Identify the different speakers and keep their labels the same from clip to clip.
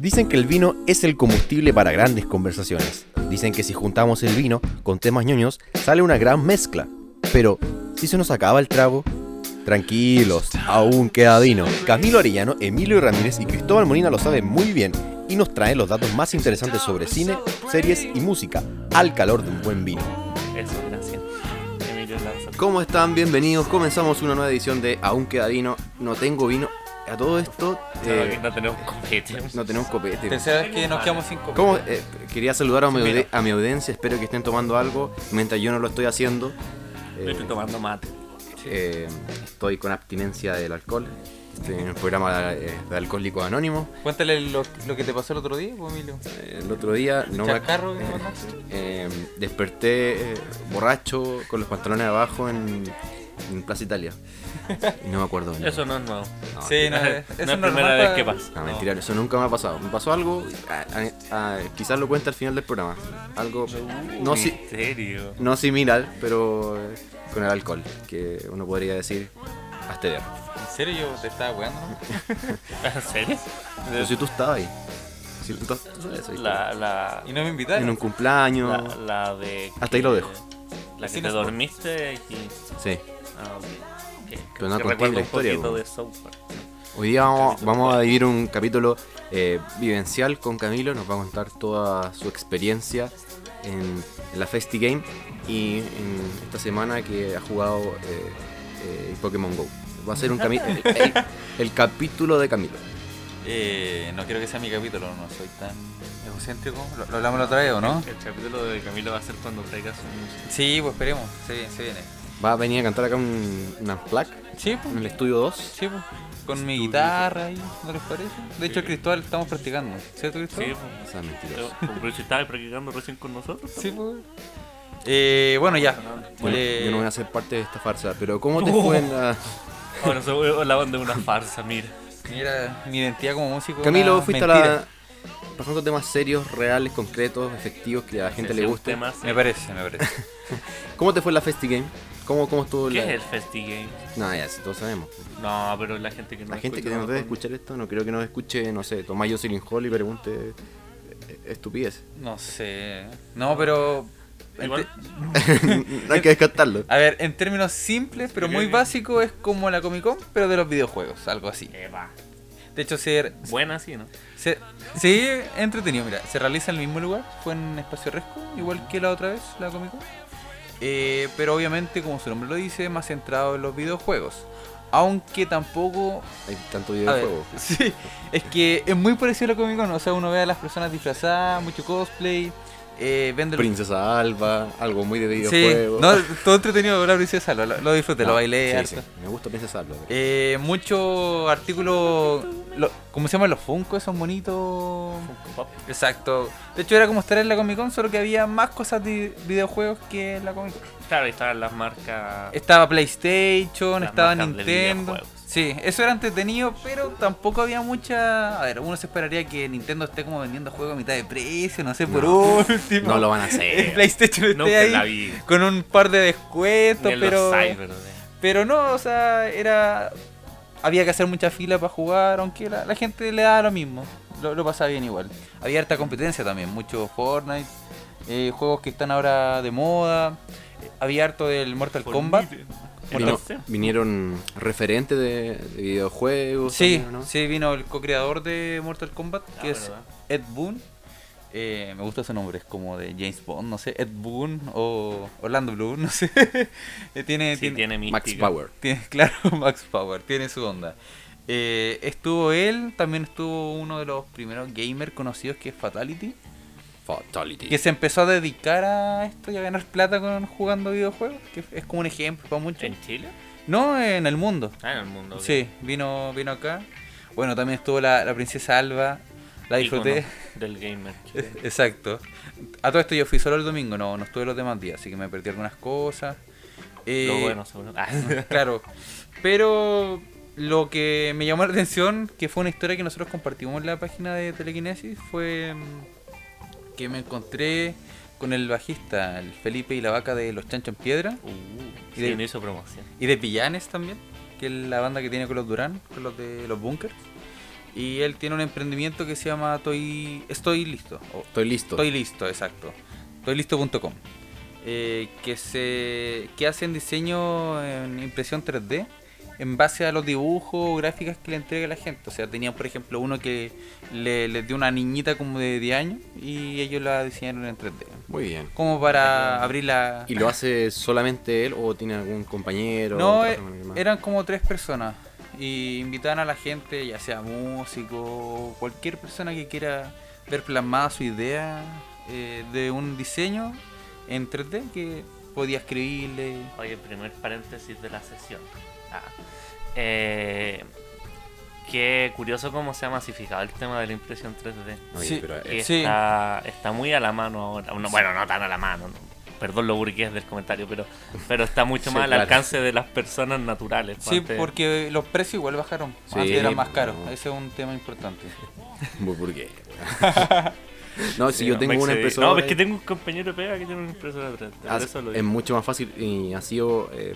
Speaker 1: Dicen que el vino es el combustible para grandes conversaciones. Dicen que si juntamos el vino con temas ñoños, sale una gran mezcla. Pero, si se nos acaba el trago, tranquilos, aún queda vino. Camilo Arellano, Emilio Ramírez y Cristóbal Molina lo saben muy bien y nos traen los datos más interesantes sobre cine, series y música, al calor de un buen vino.
Speaker 2: Eso, gracias. Emilio Lanza.
Speaker 1: ¿Cómo están? Bienvenidos. Comenzamos una nueva edición de Aún queda vino. No tengo vino. A todo esto, eh,
Speaker 2: no, no tenemos copete.
Speaker 1: no tenemos copete.
Speaker 3: Tercera vez que nos quedamos sin.
Speaker 1: ¿Cómo? Eh, quería saludar a mi, audi- a mi audiencia, espero que estén tomando algo mientras yo no lo estoy haciendo.
Speaker 2: Yo
Speaker 1: Eh,
Speaker 2: estoy tomando mate.
Speaker 1: eh, estoy con abstinencia del alcohol. Estoy en el programa eh, de Alcohólicos Anónimos.
Speaker 3: Cuéntale lo, lo que te pasó el otro día, pues, Emilio.
Speaker 1: Eh, el otro día no me- eh, eh, desperté eh, borracho con los pantalones abajo en, en Plaza Italia. Y no me acuerdo.
Speaker 2: Eso no es nuevo.
Speaker 1: No,
Speaker 3: Sí, no,
Speaker 2: no
Speaker 3: eso
Speaker 2: es
Speaker 3: es
Speaker 2: primera
Speaker 3: normal
Speaker 2: vez que pasa.
Speaker 1: No, mentira, eso nunca me ha pasado. Me pasó algo, ah, ah, ah, quizás lo cuente al final del programa. Algo no, si-
Speaker 2: ¿En serio?
Speaker 1: no similar, pero eh, con el alcohol, que uno podría decir abstener.
Speaker 3: ¿En serio yo te estaba weando? no?
Speaker 2: ¿En serio?
Speaker 1: Pero si tú estabas ahí. Si tú, tú sabes eso,
Speaker 2: La, la,
Speaker 3: Y no me
Speaker 1: en
Speaker 3: invitaron.
Speaker 1: un cumpleaños.
Speaker 2: la, la de...
Speaker 1: Hasta ahí lo dejo.
Speaker 2: La que te
Speaker 3: no
Speaker 2: dormiste y...
Speaker 1: Sí.
Speaker 2: Ah, ok. Que-
Speaker 1: Pero no la
Speaker 2: un
Speaker 1: historia,
Speaker 2: poquito
Speaker 1: po.
Speaker 2: de South Park.
Speaker 1: Hoy día vamos, vamos a vivir un capítulo eh, vivencial con Camilo. Nos va a contar toda su experiencia en, en la Festi Game y en esta semana que ha jugado eh, eh, Pokémon Go. Va a ser un el, el- el capítulo de Camilo.
Speaker 3: Eh, no quiero que sea mi capítulo, no soy tan egocéntrico. ¿Lo, lo hablamos la otra vez o no?
Speaker 2: El capítulo de Camilo va a ser cuando traiga su música.
Speaker 3: Sí, pues esperemos. Se viene. Se viene.
Speaker 1: Va a venir a cantar acá un, una plaque
Speaker 3: Sí,
Speaker 1: en
Speaker 3: pues.
Speaker 1: el estudio 2.
Speaker 3: Sí, pues. Con mi guitarra ahí, ¿no les parece? De hecho, Cristóbal estamos practicando. ¿Cierto,
Speaker 2: Sí,
Speaker 3: Cristóbal?
Speaker 2: pues.
Speaker 1: O sea, mentiroso.
Speaker 2: Pero, pero si estabas practicando recién con nosotros.
Speaker 3: Sí, pues. Eh, bueno, ya.
Speaker 1: Bueno, yo no voy a ser parte de esta farsa, pero ¿cómo te fue en la...
Speaker 2: Ahora se hablaban de una farsa, mira.
Speaker 3: Mira, mi identidad como músico.
Speaker 1: Camilo,
Speaker 3: una
Speaker 1: fuiste a la... Pasando temas serios, reales, concretos, efectivos, que a la gente le guste.
Speaker 2: temas.
Speaker 3: Me parece, me parece.
Speaker 1: ¿Cómo te fue en la Festi Game? ¿Cómo, cómo estuvo
Speaker 2: ¿Qué
Speaker 1: la...
Speaker 2: es el Festi Game?
Speaker 1: No, ya, sí, todos sabemos.
Speaker 2: No, pero la gente que no
Speaker 1: La gente que no debe escuchar esto, no creo que nos escuche, no sé, Tomás Jocelyn Hall y pregunte eh, estupidez.
Speaker 3: No sé. No, pero.
Speaker 2: Igual.
Speaker 1: no hay que descartarlo.
Speaker 3: A ver, en términos simples, pero muy básicos, es como la Comic Con, pero de los videojuegos, algo así.
Speaker 2: Eva.
Speaker 3: De hecho, se,
Speaker 2: Buena, sí, ¿no?
Speaker 3: se, sí, entretenido. Mira, se realiza en el mismo lugar, fue en Espacio Resco, igual que la otra vez, la Comic Con. Eh, pero obviamente, como su nombre lo dice, más centrado en los videojuegos. Aunque tampoco
Speaker 1: Hay tanto videojuego.
Speaker 3: sí, es que es muy parecido a la Comic Con. O sea, uno ve a las personas disfrazadas, mucho cosplay, eh, vende
Speaker 1: Princesa Alba, algo muy de
Speaker 3: Sí,
Speaker 1: videojuego.
Speaker 3: no, todo entretenido la princesa, lo, lo disfruté, lo
Speaker 1: No,
Speaker 3: bailé.
Speaker 1: sí,
Speaker 3: harto.
Speaker 1: sí, me gusta Princesa Alba.
Speaker 3: Eh, muchos artículos, lo- ¿cómo se llaman los Funko? Esos bonitos.
Speaker 2: Funko Pop.
Speaker 3: Exacto. De hecho, era como estar en la Comic Con, solo que había más cosas de videojuegos que en la Comic Con.
Speaker 2: Claro, estaban las marcas.
Speaker 3: Estaba PlayStation,
Speaker 2: Las
Speaker 3: estaba Nintendo. Sí, eso era entretenido, pero tampoco había mucha. A ver, uno se esperaría que Nintendo esté como vendiendo juegos a mitad de precio, no sé, por
Speaker 1: No.
Speaker 3: último.
Speaker 1: No lo van a
Speaker 3: El
Speaker 1: hacer.
Speaker 3: PlayStation esté
Speaker 2: Nunca en la
Speaker 3: ahí
Speaker 2: vi.
Speaker 3: con un par de descuentos, pero. Pero no, o sea, era. Había que hacer mucha fila para jugar, aunque la, la gente le daba lo mismo. Lo, lo pasaba bien igual. Había harta competencia también, mucho Fortnite, eh, juegos que están ahora de moda. eh, Había harto del Mortal Kombat.
Speaker 1: Vino- vinieron referentes de, de videojuegos.
Speaker 3: Sí,
Speaker 1: también, ¿no?
Speaker 3: sí, vino el co-creador de Mortal Kombat,
Speaker 2: Ah,
Speaker 3: que es
Speaker 2: ¿verdad?
Speaker 3: Ed Boon. Eh, me gusta ese nombre, es como de James Bond, no sé, Ed Boon o Orlando Bloom, no sé. Eh, tiene,
Speaker 2: sí,
Speaker 3: tiene,
Speaker 2: tiene
Speaker 1: Max. Power.
Speaker 3: Tiene, claro, Max Power, tiene su onda. Eh, estuvo él, también estuvo uno de los primeros gamers conocidos que es Fatality,
Speaker 1: Fatality.
Speaker 3: que se empezó a dedicar a esto y a ganar plata con jugando videojuegos, que es como un ejemplo para muchos.
Speaker 2: ¿En Chile?
Speaker 3: No, en el mundo.
Speaker 2: Ah, en el mundo. ok.
Speaker 3: Sí, vino, vino acá. Bueno, también estuvo la, la princesa Alba, la disfruté.
Speaker 2: Del gamer.
Speaker 3: Exacto. A todo esto yo fui solo el domingo, no, no estuve los demás días, así que me perdí algunas cosas. Eh,
Speaker 2: Lo bueno, seguro. Ah,
Speaker 3: Claro. Pero lo que me llamó la atención, que fue una historia que nosotros compartimos en la página de Telequinesis, fue mm, que me encontré con el bajista, el Felipe y la vaca de Los Chanchos en Piedra,
Speaker 2: Uh,
Speaker 3: Y de-
Speaker 2: no hizo promoción.
Speaker 3: y de Pillanes también, que es la banda que tiene con los Durán, con los de los Bunkers. Y él tiene un emprendimiento que se llama Toy... Estoy listo. o
Speaker 1: Estoy listo.
Speaker 3: Estoy listo, exacto. Estoylisto.com. Eh, que se que hacen diseño en impresión 3D en base a los dibujos o gráficas que le entrega la gente. O sea, tenían por ejemplo uno que le, les dio una niñita como de 10 años y ellos la diseñaron en 3D.
Speaker 1: Muy bien.
Speaker 3: Como para abrir la...
Speaker 1: ¿Y lo hace solamente él o tiene algún compañero?
Speaker 3: No,
Speaker 1: ¿Trabaja
Speaker 3: eh, eran como tres personas. Y invitaban a la gente, ya sea músico, cualquier persona que quiera ver plasmada su idea eh, de un diseño en 3D que podía escribirle.
Speaker 2: Oye, primer paréntesis de la sesión. Ah, eh, qué curioso cómo se ha masificado el tema de la impresión 3D.
Speaker 1: Oye,
Speaker 3: sí.
Speaker 1: pero, eh,
Speaker 2: está, está muy a la mano ahora. No, bueno, no tan a la mano. no. Perdón lo burgués del comentario, pero, pero está mucho
Speaker 1: Sí,
Speaker 2: más al
Speaker 1: claro.
Speaker 2: alcance de las personas naturales.
Speaker 3: Sí,
Speaker 2: Antes-
Speaker 3: porque los precios igual bajaron.
Speaker 1: Sí,
Speaker 3: Antes eran más
Speaker 1: no.
Speaker 3: caros. Ese es un tema importante.
Speaker 1: muy burgués. no, si
Speaker 2: Sí,
Speaker 1: yo
Speaker 2: no,
Speaker 1: tengo una impresora.
Speaker 2: No, es que tengo un compañero de pega que tiene una impresora 3D. por
Speaker 1: ha-
Speaker 2: eso lo
Speaker 1: es mucho más fácil y ha sido. eh,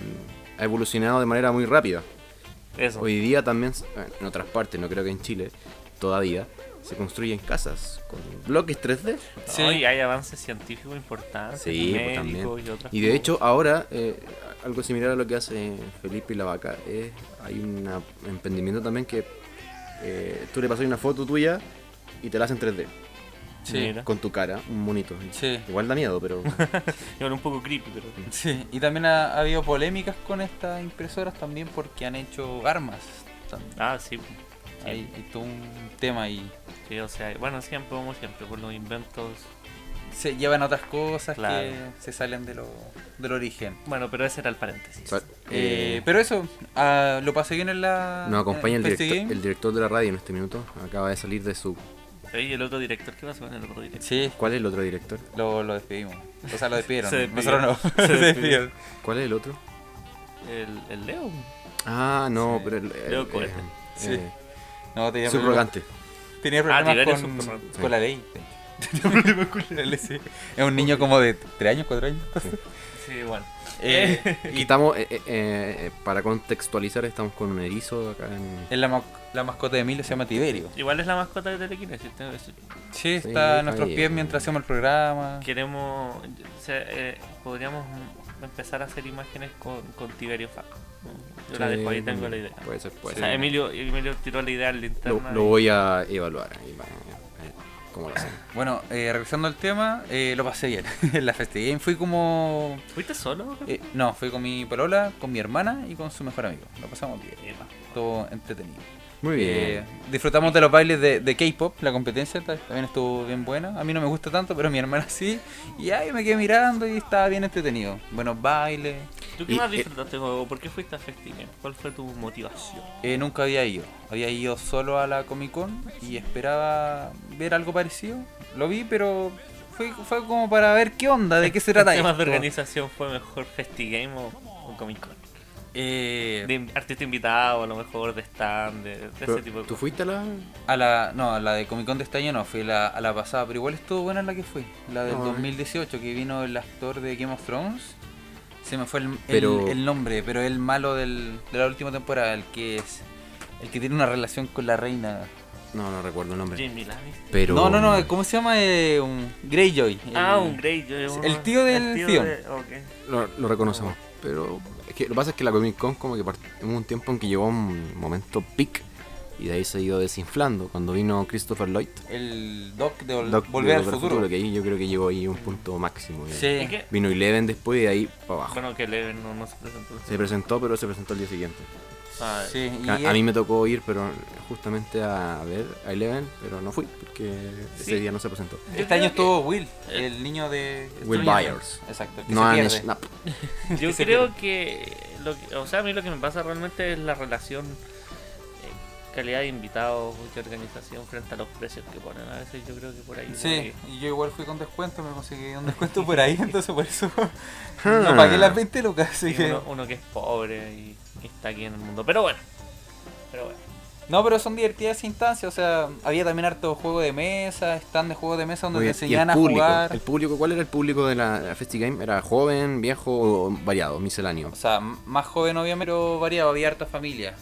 Speaker 1: ha evolucionado de manera muy rápida.
Speaker 2: Eso.
Speaker 1: Hoy día también, eh, en otras partes, no creo que en Chile, todavía, se construyen casas con bloques 3D.
Speaker 3: Sí.
Speaker 2: Y hay avances científicos importantes.
Speaker 1: Sí, pues, también.
Speaker 2: y otras
Speaker 1: Y de
Speaker 2: cosas.
Speaker 1: hecho, ahora, eh, algo similar a lo que hace Felipe y la vaca, es, hay un emprendimiento también que eh, tú le pasas una foto tuya y te la hacen 3D.
Speaker 3: Sí.
Speaker 1: Con tu cara, un monito.
Speaker 3: Sí.
Speaker 1: Igual da miedo, pero.
Speaker 2: Igual un poco creepy, pero.
Speaker 3: Sí, y también ha, ha habido polémicas con estas impresoras también porque han hecho armas. también.
Speaker 2: Ah, sí.
Speaker 3: Hay, hay todo un tema y
Speaker 2: Sí, o sea, bueno, siempre, como siempre, por los inventos.
Speaker 3: se llevan a otras cosas
Speaker 2: Claro.
Speaker 3: que se salen de lo, del origen.
Speaker 2: Bueno, pero ese era el paréntesis.
Speaker 3: Eh,
Speaker 1: eh,
Speaker 3: pero eso, ah, lo pasé bien en la.
Speaker 1: nos acompaña el director,
Speaker 3: Game.
Speaker 1: el director de la radio en este minuto. Acaba de salir de su.
Speaker 2: Oye, ¿y el otro director? ¿Qué pasó con el otro director?
Speaker 3: Sí,
Speaker 1: ¿Cuál es el otro director?
Speaker 3: lo, lo despedimos. O sea, lo despidieron.
Speaker 2: Se despidió.
Speaker 3: Nosotros no.
Speaker 2: Se
Speaker 3: Se
Speaker 2: despidió.
Speaker 3: despidieron.
Speaker 1: ¿Cuál es el otro?
Speaker 2: El, el Leo.
Speaker 1: Ah, no,
Speaker 3: Sí.
Speaker 1: pero el. el-
Speaker 2: Leo
Speaker 1: eh,
Speaker 2: Cohete.
Speaker 3: Sí.
Speaker 1: eh,
Speaker 3: No, tenía problemas,
Speaker 1: subrogante.
Speaker 3: tenía
Speaker 2: Ah,
Speaker 3: problemas
Speaker 2: Tiberio
Speaker 3: con, con la ley. Tenía problemas con la ley, sí. Es un niño como de 3 años, 4 años.
Speaker 2: Sí, bueno.
Speaker 3: Eh,
Speaker 1: Aquí estamos, eh, eh, eh, para contextualizar, estamos con un erizo acá en.
Speaker 3: es la, ma- la mascota de Emilio se llama Tiberio.
Speaker 2: Igual es la mascota de Telequinesis.
Speaker 3: Sí,
Speaker 1: Sí,
Speaker 3: está a
Speaker 1: está
Speaker 3: nuestros pies mientras hacemos el programa.
Speaker 2: Queremos. o sea, eh, podríamos empezar a hacer imágenes con, con Tiberio Fab. Yo la
Speaker 1: Sí,
Speaker 2: dejo ahí, tengo la idea.
Speaker 1: Puede ser, puede
Speaker 2: O sea,
Speaker 1: ser.
Speaker 2: Emilio, Emilio tiró la idea en la
Speaker 1: Lo,
Speaker 2: interna.
Speaker 1: lo
Speaker 2: y-
Speaker 1: voy a evaluar. ahí va,
Speaker 3: Bueno, eh, regresando al tema, eh, lo pasé bien. en la Festi Game fui como.
Speaker 2: ¿Fuiste solo?
Speaker 3: eh, no, fui con mi polola, con mi hermana y con su mejor amigo. Lo pasamos bien. Todo entretenido.
Speaker 1: Muy bien.
Speaker 3: Eh, disfrutamos de los bailes de, de K-pop, la competencia ta- también estuvo bien buena. A mí no me gusta tanto, pero a mi hermana sí. Y ahí me quedé mirando y estaba bien entretenido. Buenos bailes.
Speaker 2: ¿Tú qué
Speaker 1: Y,
Speaker 2: más
Speaker 1: eh,
Speaker 2: disfrutaste, juego? ¿Por qué fuiste a Festigame? ¿Cuál fue tu motivación?
Speaker 3: Eh, nunca había ido. Había ido solo a la Comic Con y esperaba ver algo parecido. Lo vi, pero fue, fue como para ver qué onda, de qué se trata
Speaker 2: ¿Qué más de
Speaker 3: esto.
Speaker 2: organización fue mejor Festigame o, o Comic Con?
Speaker 3: Eh,
Speaker 2: De artista invitado, a lo mejor de stand, de, de ese tipo de
Speaker 1: ¿Tú
Speaker 2: cosas.
Speaker 1: fuiste a la.?
Speaker 3: a la, no, a la de Comic Con de este año no, fui la, a la pasada, pero igual estuvo buena la que fui. La del
Speaker 1: No, eh.
Speaker 3: 2018, que vino el actor de Game of Thrones. Se me fue el, el-
Speaker 1: Pero-
Speaker 3: el nombre, pero el malo del, de la última temporada, el que es. El que tiene una relación con la reina.
Speaker 1: No, no recuerdo el nombre.
Speaker 2: Lannister.
Speaker 1: Pero.
Speaker 3: No, no, no, ¿cómo se llama? Eh, un Greyjoy.
Speaker 2: Ah, un Greyjoy.
Speaker 3: el tío del
Speaker 2: el
Speaker 3: Theon.
Speaker 2: de-
Speaker 1: lo reconocemos. Pero. Es que lo que pasa es que la Comic Con, como que hubo un tiempo en que llegó un momento peak. Y de ahí se ha ido desinflando. Cuando vino Christopher Lloyd.
Speaker 3: El Doc de Vol-
Speaker 1: Doc de
Speaker 3: Volver al
Speaker 1: Volver
Speaker 3: Futuro.
Speaker 1: que ahí yo creo que llegó ahí un punto máximo. ya.
Speaker 3: Sí.
Speaker 2: ¿Y qué?
Speaker 1: Vino Eleven después y de ahí para abajo.
Speaker 2: Bueno, que Leven no, no se presentó.
Speaker 1: Se presentó, pero se presentó el día siguiente.
Speaker 2: Ah,
Speaker 3: Sí, y
Speaker 1: A,
Speaker 3: él-
Speaker 1: a mí me tocó ir, pero justamente a ver a Eleven, pero no fui porque ese día no se presentó.
Speaker 3: Este año estuvo Will, el niño de
Speaker 1: Will Byers.
Speaker 3: Exacto, el que
Speaker 1: No
Speaker 3: se pierde.
Speaker 1: Snap.
Speaker 2: Yo creo
Speaker 3: pierde.
Speaker 2: que, lo que- o sea, a mí lo que me pasa realmente es la relación eh, calidad de invitados y organización frente a los precios que ponen. A veces yo creo que por ahí.
Speaker 3: Sí, y yo igual fui con descuento, me conseguí un descuento por ahí, entonces por eso no pagué las 20 lucas, así que...
Speaker 2: uno, uno que es pobre y está aquí en el mundo. Pero bueno. Pero bueno.
Speaker 3: No, pero son divertidas esas instancias, o sea, había también harto juego de mesa, stand de juego de mesa donde te
Speaker 1: bien. ¿Y
Speaker 3: enseñaban a
Speaker 1: público?
Speaker 3: jugar.
Speaker 1: ¿El público? ¿Cuál era el público de la, la FestiGame? ¿Era joven, viejo o variado, misceláneo?
Speaker 3: O sea, más joven obviamente, pero variado, había harta familia.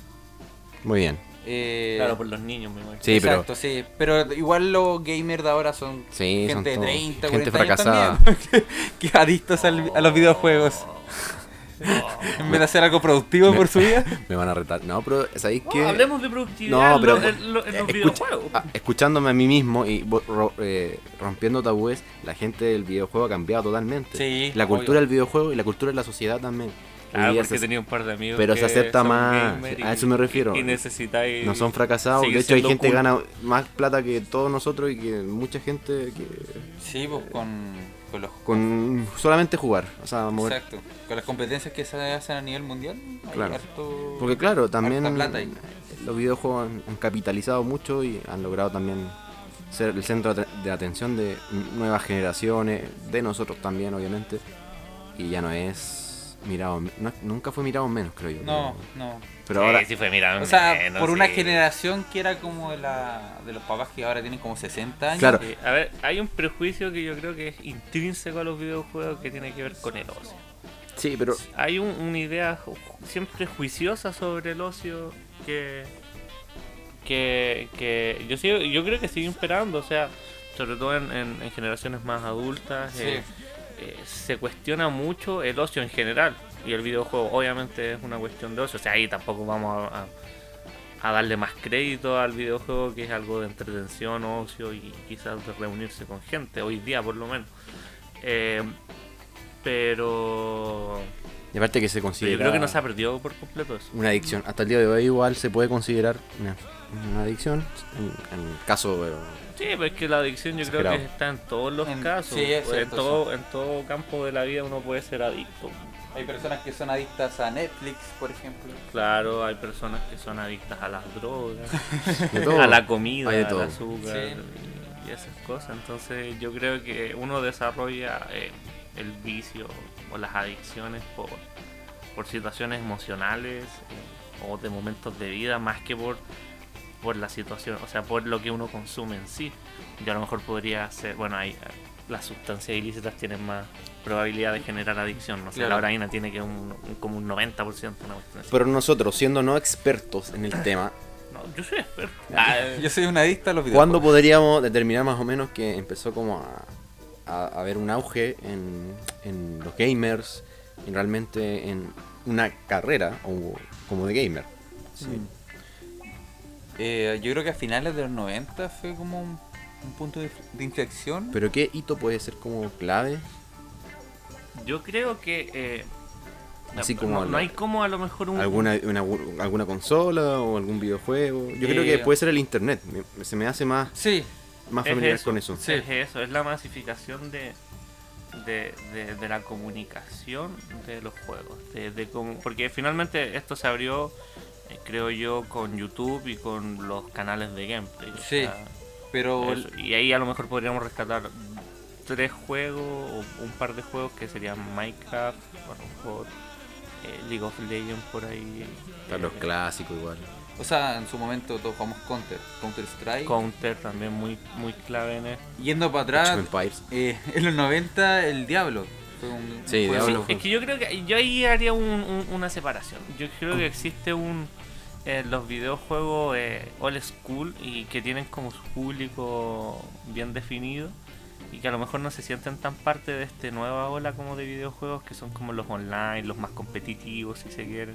Speaker 1: Muy bien.
Speaker 3: Eh,
Speaker 2: Claro, por los niños, me imagino.
Speaker 1: Sí, pero-
Speaker 3: Exacto, sí. Pero igual los gamers de ahora son
Speaker 1: Sí, son
Speaker 3: gente de
Speaker 1: todos
Speaker 3: 30,
Speaker 1: gente
Speaker 3: 40 años
Speaker 1: fracasada.
Speaker 3: también, que adictos al- a los videojuegos. En vez de hacer algo productivo
Speaker 1: Me-
Speaker 3: por su vida.
Speaker 1: Me van a retar. No, pero ¿sabéis
Speaker 2: Oh,
Speaker 1: qué?
Speaker 2: hablemos de productividad
Speaker 1: No,
Speaker 2: en
Speaker 1: pero
Speaker 2: lo- en, lo- en los
Speaker 1: escucha-
Speaker 2: videojuegos.
Speaker 1: ah, escuchándome a mí mismo y ro- eh, rompiendo tabúes, la gente del videojuego ha cambiado totalmente.
Speaker 3: Sí,
Speaker 1: la
Speaker 3: obvio.
Speaker 1: cultura del videojuego y la cultura de la sociedad también. Hoy
Speaker 2: Ah, porque
Speaker 1: se-
Speaker 2: tenía un par de amigos
Speaker 1: pero
Speaker 2: que
Speaker 1: se acepta
Speaker 2: son
Speaker 1: más,
Speaker 2: gamer
Speaker 1: a
Speaker 2: y-
Speaker 1: eso me refiero.
Speaker 2: Y necesitáis...
Speaker 1: no son fracasados. De hecho, hay gente que gana más plata que todos nosotros y que mucha gente que
Speaker 3: Sí, pues con, con los
Speaker 1: con solamente jugar. O sea, mover-
Speaker 3: Exacto. Con las competencias que se hacen a nivel mundial. hay
Speaker 1: Claro.
Speaker 3: harto-
Speaker 1: Porque claro, también
Speaker 3: plata
Speaker 1: los videojuegos han, han capitalizado mucho y han logrado también ser el centro de atención de nuevas generaciones, de nosotros también, obviamente. Y ya no es mirado, no- nunca fue mirado menos, creo yo.
Speaker 3: No, no.
Speaker 1: Pero
Speaker 2: Sí,
Speaker 1: ahora,
Speaker 2: sí fue, mira,
Speaker 3: O sea,
Speaker 2: menos,
Speaker 3: por una
Speaker 2: sí.
Speaker 3: generación que era como de, la, de los papás que ahora tienen como 60 años.
Speaker 1: Claro.
Speaker 2: A ver, hay un prejuicio que yo creo que es intrínseco a los videojuegos que tiene que ver con el ocio.
Speaker 1: sí, pero
Speaker 2: Hay un- una idea siempre juiciosa sobre el ocio que que, que yo sigo, yo creo que sigue imperando, o sea, sobre todo en, en- en generaciones más adultas,
Speaker 3: Sí.
Speaker 2: eh, eh, se cuestiona mucho el ocio en general y el videojuego obviamente es una cuestión de ocio, o sea, ahí tampoco vamos a, a- a darle más crédito al videojuego que es algo de entretención, ocio y quizás de reunirse con gente, hoy día por lo menos. Eh, pero
Speaker 1: y aparte que se considera
Speaker 2: yo creo que no se ha perdido por completo eso.
Speaker 1: una adicción. Hasta el día de hoy igual se puede considerar una, una adicción en, en caso
Speaker 2: Sí, pero es que la adicción yo creo que está en todos los
Speaker 3: En-
Speaker 2: casos.
Speaker 3: sí, es
Speaker 2: en,
Speaker 3: cierto,
Speaker 2: todo, en todo campo de la vida uno puede ser adicto.
Speaker 3: Hay personas que son adictas a Netflix, por ejemplo.
Speaker 2: Claro, hay personas que son adictas a las drogas,
Speaker 1: de todo.
Speaker 2: a la comida, al azúcar y, y esas cosas. Entonces yo creo que uno desarrolla eh, el vicio o las adicciones por, por situaciones emocionales eh, o de momentos de vida más que por por la situación, o sea, por lo que uno consume en sí. Yo a lo mejor podría ser, bueno, hay las sustancias ilícitas tienen más probabilidad de generar adicción, no sé,
Speaker 3: Claro.
Speaker 2: la heroína tiene que un, un- como un 90%, una.
Speaker 1: Pero nosotros, siendo no expertos en el tema,
Speaker 2: No, yo soy experto. Ah,
Speaker 3: Yo soy una adicta a los
Speaker 1: ¿cuándo
Speaker 3: videojuegos.
Speaker 1: podríamos determinar más o menos que empezó como a, a, a haber un auge en, en los gamers y realmente en una carrera o, como de gamer?
Speaker 3: Mm. Eh, yo creo que a finales de los 90 fue como un, un punto de, de inflexión.
Speaker 1: Pero ¿qué hito puede ser como clave?
Speaker 2: yo creo que eh,
Speaker 1: Así
Speaker 2: no,
Speaker 1: como
Speaker 2: no,
Speaker 1: la-
Speaker 2: no hay como a lo mejor un
Speaker 1: ¿Alguna, una- alguna consola o algún videojuego? Yo creo
Speaker 3: Eh,
Speaker 1: que puede ser el internet. me- se me hace más,
Speaker 3: Sí,
Speaker 1: más
Speaker 2: Es
Speaker 1: familiar
Speaker 2: eso,
Speaker 1: con eso.
Speaker 3: Sí.
Speaker 2: Es eso, es la masificación de, de, de- de la comunicación de los juegos. De, de cómo- porque finalmente esto se abrió, eh, creo yo, con YouTube y con los canales de gameplay. o
Speaker 3: Sí,
Speaker 2: sea,
Speaker 3: pero
Speaker 2: eso. Y ahí a lo mejor podríamos rescatar tres juegos o un par de juegos que serían Minecraft, a lo mejor eh, League of Legends por ahí.
Speaker 1: Están los
Speaker 2: eh,
Speaker 1: clásicos igual.
Speaker 3: O sea, en su momento todos jugamos Counter, Counter Strike.
Speaker 2: Counter también muy, muy clave en esto.
Speaker 3: Yendo para atrás, eh, en los 90 el Diablo. Fue un,
Speaker 1: Sí,
Speaker 3: un.
Speaker 2: Es que yo creo que yo ahí haría un- un- una separación. Yo creo que existe un eh, los videojuegos eh, old school y que tienen como su público bien definido y que a lo mejor no se sienten tan parte de esta nueva ola como de videojuegos que son como los online, los más competitivos si se quiere,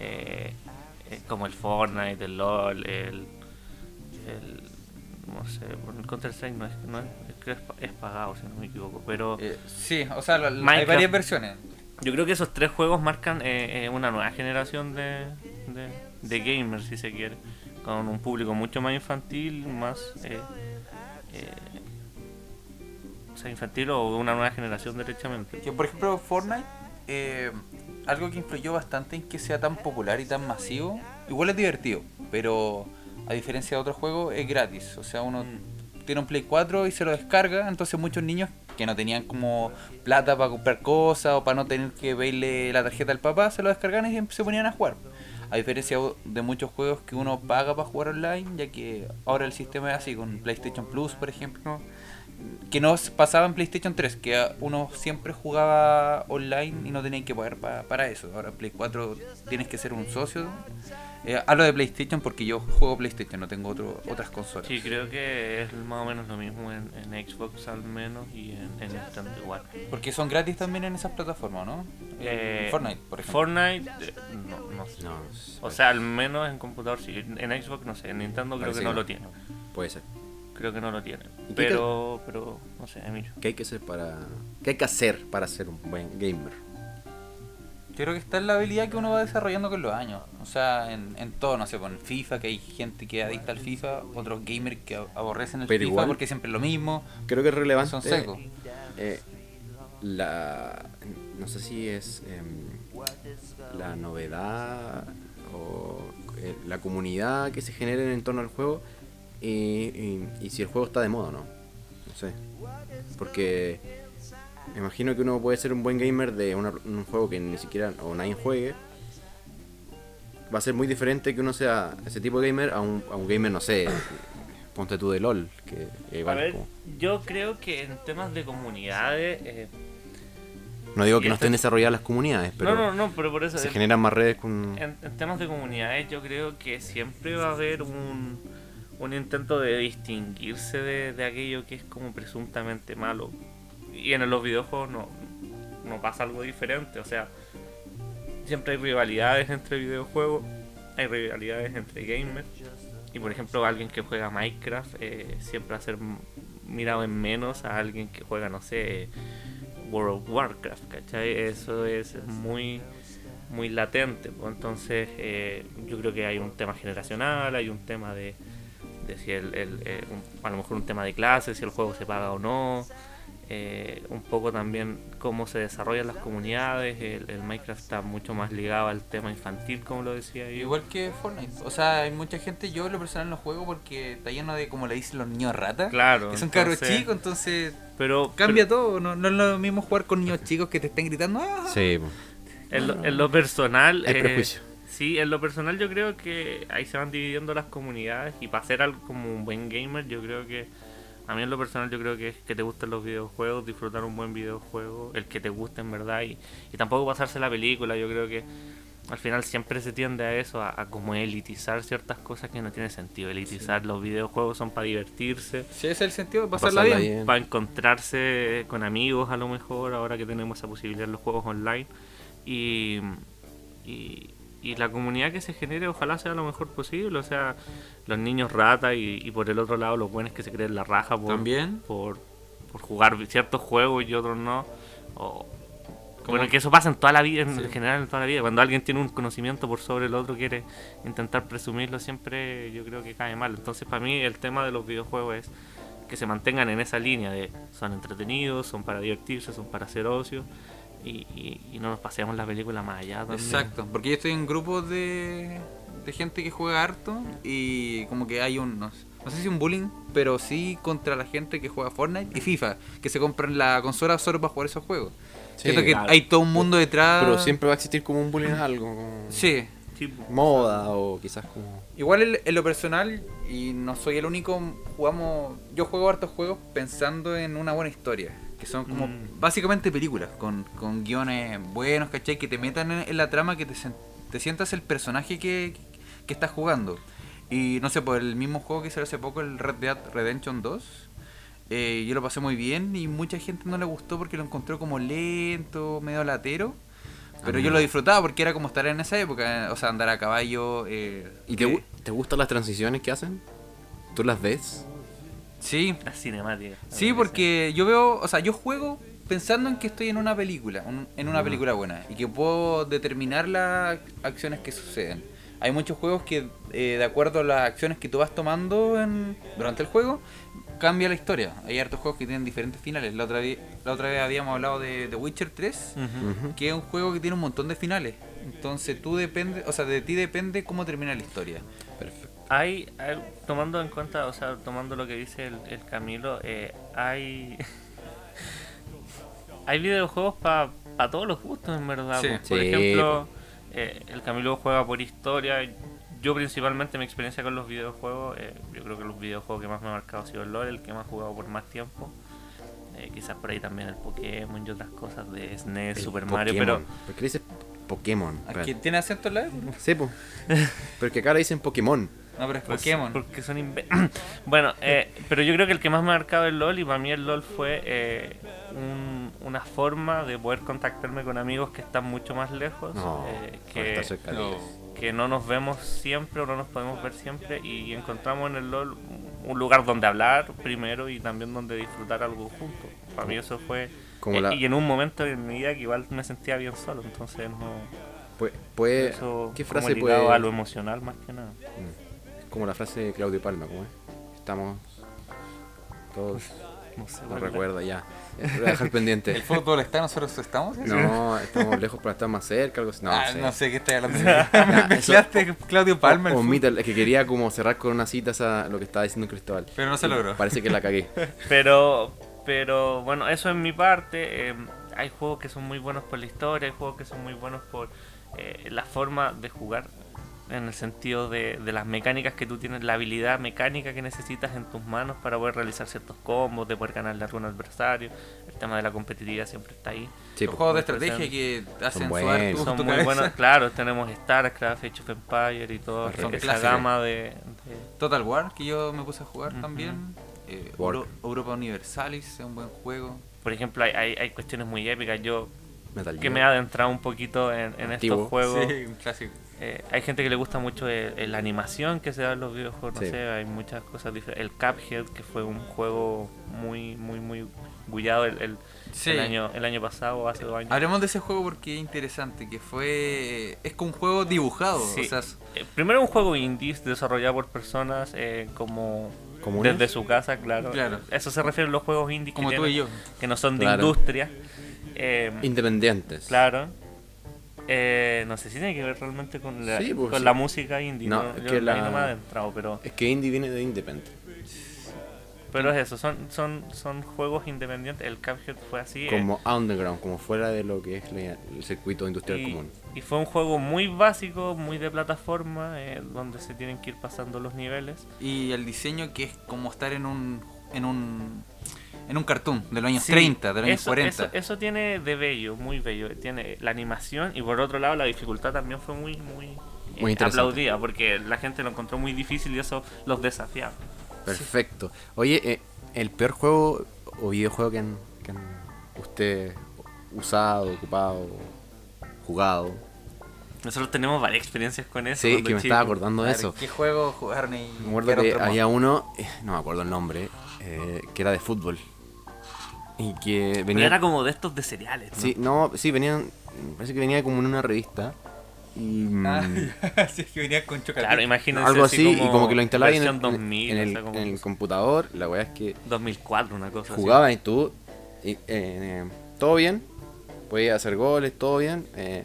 Speaker 2: eh, eh, como el Fortnite, el LOL, el, el no sé, el Counter Strike no es, no es, es, pa- es pagado si no me equivoco, pero
Speaker 3: Eh, sí, o sea, lo- hay varias versiones.
Speaker 2: yo creo que esos tres juegos marcan eh, eh, una nueva generación de, de, de gamers, si se quiere, con un público mucho más infantil, más... eh, eh, o sea, infantil o una nueva generación derechamente.
Speaker 3: Que por ejemplo Fortnite, eh, algo que influyó bastante en que sea tan popular y tan masivo, igual es divertido, pero a diferencia de otros juegos es gratis. O sea, uno tiene un Play 4 y se lo descarga, entonces muchos niños que no tenían como plata para comprar cosas o para no tener que verle la tarjeta al papá, se lo descargaban y se ponían a jugar. A diferencia de muchos juegos que uno paga para jugar online, ya que ahora el sistema es así, con PlayStation Plus, por ejemplo, que no pasaba en PlayStation 3, que uno siempre jugaba online y no tenía que pagar pa- para eso. Ahora en Play 4 tienes que ser un socio. Eh, hablo de PlayStation porque yo juego PlayStation, no tengo otro, otras consolas.
Speaker 2: Sí, creo que es más o menos lo mismo en, en Xbox al menos y en, en Nintendo igual.
Speaker 3: Porque son gratis también en esas plataformas, ¿no?
Speaker 2: Eh,
Speaker 3: En Fortnite, por ejemplo.
Speaker 2: Fortnite, eh, no, no sé.
Speaker 1: No,
Speaker 2: O sea, al menos en computador sí. En Xbox no sé, en Nintendo creo
Speaker 1: Parece
Speaker 2: que no
Speaker 1: que
Speaker 2: lo tiene.
Speaker 1: puede ser.
Speaker 2: Creo que no lo tiene.
Speaker 1: ¿Y qué
Speaker 2: Pero, pero, no sé, Emilio.
Speaker 1: ¿Qué hay que hacer para qué hay que hacer para ser un buen gamer?
Speaker 3: Yo creo que está en la habilidad que uno va desarrollando con los años. O sea, en, en todo, no sé, pues en FIFA, que hay gente que adicta al FIFA, otros gamers que ab- aborrecen el
Speaker 1: Pero
Speaker 3: FIFA
Speaker 1: igual-
Speaker 3: porque siempre es lo mismo.
Speaker 1: Creo que es relevante.
Speaker 3: Son secos.
Speaker 1: eh, la no sé si es em, la novedad o eh, la comunidad que se genera en torno al juego y, y- y si el juego está de moda o no. No sé. Porque me imagino que uno puede ser un buen gamer de una- un juego que ni siquiera o nadie juegue. Va a ser muy diferente que uno sea ese tipo de gamer a un, a un gamer, no sé, ponte tú de LOL, que igual
Speaker 2: A ver,
Speaker 1: como-
Speaker 2: yo creo que en temas de comunidades. eh,
Speaker 1: No digo que no estén desarrolladas las comunidades, pero
Speaker 2: no, no, no, pero por eso.
Speaker 1: se
Speaker 2: en-
Speaker 1: generan más redes con...
Speaker 2: En, en temas de comunidades yo creo que siempre va a haber un, un intento de distinguirse de, de aquello que es como presuntamente malo. Y en los videojuegos no, no pasa algo diferente. O sea, siempre hay rivalidades entre videojuegos, hay rivalidades entre gamers. Y por ejemplo, alguien que juega Minecraft eh, siempre va a ser mirado en menos a alguien que juega, no sé, World of Warcraft, ¿cachai? Eso es muy muy latente. pues, Entonces, eh, yo creo que hay un tema generacional, hay un tema de, de si el, eh, a lo mejor un tema de clase, si el juego se paga o no. Eh, un poco también cómo se desarrollan las comunidades. El, el Minecraft está mucho más ligado al tema infantil, como lo decía yo.
Speaker 3: Igual que Fortnite. O sea, hay mucha gente, yo en lo personal no juego porque está lleno de, como le dicen los niños rata.
Speaker 2: Claro,
Speaker 3: Que son
Speaker 2: entonces-
Speaker 3: chicos, entonces
Speaker 2: Pero
Speaker 3: cambia todo. No, no es lo mismo jugar con niños chicos que te estén gritando. "Ah".
Speaker 1: Sí.
Speaker 2: En lo, en lo personal.
Speaker 1: Hay
Speaker 2: eh,
Speaker 1: prejuicio.
Speaker 2: Sí, en lo personal yo creo que ahí se van dividiendo las comunidades y para ser algo como un buen gamer yo creo que a mí en lo personal yo creo que es que te gusten los videojuegos, disfrutar un buen videojuego, el que te guste en verdad y, y tampoco pasarse la película, yo creo que al final siempre se tiende a eso, a, a como elitizar ciertas cosas que no tiene sentido, elitizar los videojuegos son para divertirse,
Speaker 3: Sí, ese es el sentido de pasarla,
Speaker 1: Pasarla
Speaker 3: bien.
Speaker 1: bien.
Speaker 2: para encontrarse con amigos a lo mejor, ahora que tenemos esa posibilidad en los juegos online. Y, y, y la comunidad que se genere ojalá sea lo mejor posible, o sea, los niños rata y, y por el otro lado los buenos que se creen la raja por,
Speaker 3: También.
Speaker 2: por, por jugar ciertos juegos y otros no. O, bueno, que eso pasa en toda la vida, en
Speaker 3: Sí.
Speaker 2: general en toda la vida. Cuando alguien tiene un conocimiento por sobre el otro, quiere intentar presumirlo, siempre yo creo que cae mal. Entonces, para mí, el tema de los videojuegos es que se mantengan en esa línea de son entretenidos, son para divertirse, son para hacer ocio y, y- y no nos paseamos la película más allá también.
Speaker 3: Exacto, porque yo estoy en grupos de, de gente que juega harto y como que hay un, no, sé- no sé si un bullying, pero sí contra la gente que juega Fortnite y FIFA, que se compran la consola solo para jugar esos juegos.
Speaker 1: Sí,
Speaker 3: Siento que
Speaker 2: claro.
Speaker 3: hay todo un mundo detrás.
Speaker 1: Pero siempre va a existir como un bullying en algo, como
Speaker 3: Sí,
Speaker 1: moda o quizás como...
Speaker 3: igual en, en lo personal, y no soy el único, jugamos, yo juego hartos juegos pensando en una buena historia. Que son como
Speaker 2: Mm.
Speaker 3: básicamente películas, con, con guiones buenos, ¿cachai? Que te metan en, en la trama, que te, te sientas el personaje que, que estás jugando. Y no sé, por el mismo juego que salió hace poco, el Red Dead Redemption 2, eh, yo lo pasé muy bien y mucha gente no le gustó porque lo encontró como lento, medio latero. Pero yo lo disfrutaba porque era como estar en esa época, eh, o sea, andar a caballo. eh,
Speaker 1: ¿Y te, te gustan las transiciones que hacen? ¿Tú las ves?
Speaker 3: Sí, sí, porque yo veo, o sea, yo juego pensando en que estoy en una película, un- en una película buena y que puedo determinar las acciones que suceden. Hay muchos juegos que, eh, de acuerdo a las acciones que tú vas tomando en- durante el juego, cambia la historia. Hay hartos juegos que tienen diferentes finales. La otra, vez- la otra vez habíamos hablado de The Witcher 3,
Speaker 2: Ujú.
Speaker 1: Ujú.
Speaker 3: que es un juego que tiene un montón de finales. Entonces tú depende, o sea, de ti depende cómo termina la historia.
Speaker 1: Perfecto.
Speaker 2: Hay, hay- tomando en cuenta, o sea, tomando lo que dice el, el Camilo, eh, hay hay videojuegos para todos los gustos, en verdad.
Speaker 3: Sí.
Speaker 2: po. Por
Speaker 1: Sí,
Speaker 2: ejemplo, eh, el Camilo juega por historia. Yo principalmente mi experiencia con los videojuegos, eh, yo creo que los videojuegos que más me ha marcado ha sido el LoL, el que más he jugado por más tiempo. eh, quizás por ahí también el Pokémon y otras cosas de SNES,
Speaker 1: El
Speaker 2: Super Mario, pero.
Speaker 1: ¿Por qué le dices Pokémon?
Speaker 3: Aquí tiene acento en la E.
Speaker 1: Sí, pues. Pero que acá le dicen Pokémon.
Speaker 3: No, pero es
Speaker 2: Pues,
Speaker 3: Pokémon.
Speaker 2: Porque son inve- bueno, eh, pero yo creo que el que más me ha marcado el LOL y para mí el LOL fue eh, un- una forma de poder contactarme con amigos que están mucho más lejos,
Speaker 1: No,
Speaker 2: eh, que,
Speaker 3: No.
Speaker 2: que no nos vemos siempre o no nos podemos ver siempre y encontramos en el LOL un lugar donde hablar primero y también donde disfrutar algo juntos. Para mí eso fue...
Speaker 1: Como
Speaker 2: eh,
Speaker 1: la-
Speaker 2: Y en un momento en mi vida que igual me sentía bien solo, entonces no...
Speaker 1: Puede-
Speaker 2: Eso
Speaker 1: ¿Qué frase
Speaker 2: ligado
Speaker 1: puede.?
Speaker 2: a lo emocional más que nada.
Speaker 1: Mm. Como la frase de Claudio Palma, ¿cómo es? Estamos. Todos.
Speaker 2: No sé,
Speaker 1: No recuerdo ya. Voy a dejar pendiente.
Speaker 3: ¿El fútbol está? ¿Nosotros estamos?
Speaker 1: No, estamos lejos para estar más cerca, algo así. No,
Speaker 3: Ah,
Speaker 1: sé.
Speaker 3: no sé qué estás hablando. Me mezclaste Claudio Palma.
Speaker 1: O, o
Speaker 3: fútbol.
Speaker 1: Mita, es que quería como cerrar con una cita esa, lo que estaba diciendo Cristóbal.
Speaker 3: Pero no se logró.
Speaker 1: Parece que la cagué.
Speaker 2: Pero, pero bueno, eso es mi parte. eh, hay juegos que son muy buenos por la historia, hay juegos que son muy buenos por eh, la forma de jugar, en el sentido de, de las mecánicas que tú tienes, la habilidad mecánica que necesitas en tus manos para poder realizar ciertos combos, de poder ganarle a algún adversario. El tema de la competitividad siempre está ahí.
Speaker 1: Sí,
Speaker 3: Los
Speaker 1: po.
Speaker 3: juegos de estrategia que hacen
Speaker 1: buenos.
Speaker 2: Son muy
Speaker 3: cabeza.
Speaker 2: buenos, claro, tenemos StarCraft, Age of Empire y todo,
Speaker 3: Son
Speaker 2: esa gama de, de-
Speaker 3: Total War, que yo me puse a jugar también. Eh, Europa Universalis es un buen juego.
Speaker 2: Por ejemplo, hay, hay, hay cuestiones muy épicas. Yo
Speaker 1: Metal
Speaker 2: que
Speaker 1: Gear.
Speaker 2: me he adentrado un poquito en, estos juegos.
Speaker 3: Sí, un clásico.
Speaker 2: Eh, hay gente que le gusta mucho la animación que se da en los videojuegos, no
Speaker 1: Sí.
Speaker 2: sé, hay muchas cosas diferentes. El Cuphead, que fue un juego muy, muy, muy bullado el, el,
Speaker 3: Sí.
Speaker 2: el año, el año pasado, hace dos años.
Speaker 3: Hablemos de ese juego porque es interesante, que fue... Es como un juego dibujado,
Speaker 2: Sí.
Speaker 3: o sea...
Speaker 2: Eh, primero un juego indie desarrollado por personas eh, como
Speaker 1: ¿Comunes?
Speaker 2: desde su casa, claro.
Speaker 3: Claro.
Speaker 2: Eso se refiere a los juegos indie que,
Speaker 3: como tú
Speaker 2: tienen-
Speaker 3: y yo.
Speaker 2: que no son de industria. Eh,
Speaker 1: Independientes.
Speaker 2: Claro. Eh, no sé si tiene que ver realmente con la,
Speaker 1: Sí, pues,
Speaker 2: con
Speaker 1: sí.
Speaker 2: la música indie.
Speaker 1: No,
Speaker 2: No,
Speaker 1: es
Speaker 2: Yo
Speaker 1: que
Speaker 2: ahí
Speaker 1: la-
Speaker 2: no me he adentrado, pero,
Speaker 1: Es que indie viene de independent.
Speaker 2: pero es eso, son, son, son juegos independientes. El Cuphead fue así. eh,
Speaker 1: Como underground, como fuera de lo que es la- el circuito industrial
Speaker 2: y,
Speaker 1: común.
Speaker 2: y fue un juego muy básico, muy de plataforma, eh, donde se tienen que ir pasando los niveles.
Speaker 3: Y el diseño que es como estar en un... En un en un cartoon de los años
Speaker 2: Sí,
Speaker 3: 30, de los años
Speaker 2: eso,
Speaker 3: 40.
Speaker 2: Eso, eso tiene de bello, muy bello. Tiene la animación y por otro lado la dificultad también fue muy, muy, eh,
Speaker 1: Muy
Speaker 2: aplaudida porque la gente lo encontró muy difícil y eso los desafiaba.
Speaker 1: Perfecto. Oye, eh, el peor juego o videojuego que han, que han usted usado, ocupado, jugado.
Speaker 2: Nosotros tenemos varias experiencias con eso.
Speaker 1: Sí, que me estaba acordando de eso.
Speaker 3: ¿Qué juego jugaron y
Speaker 1: Me acuerdo que había uno, eh, no me acuerdo el nombre, eh, que era de fútbol. Y que
Speaker 2: Pero
Speaker 1: venía...
Speaker 2: era como de estos de cereales. ¿no?
Speaker 1: Sí, no, sí, venían, parece que venía como en una revista. Y, mm,
Speaker 3: Ah, sí, es que venía con chocolate.
Speaker 2: Claro, imagínense.
Speaker 1: algo así, y como que lo instalabas en, el-
Speaker 2: versión
Speaker 1: en-
Speaker 2: 2000,
Speaker 1: en el,
Speaker 2: o sea, como
Speaker 1: en el computador. La weá es que
Speaker 2: 2004, una cosa
Speaker 1: jugabas y tú, y, eh, todo bien, podías hacer goles, todo bien, eh,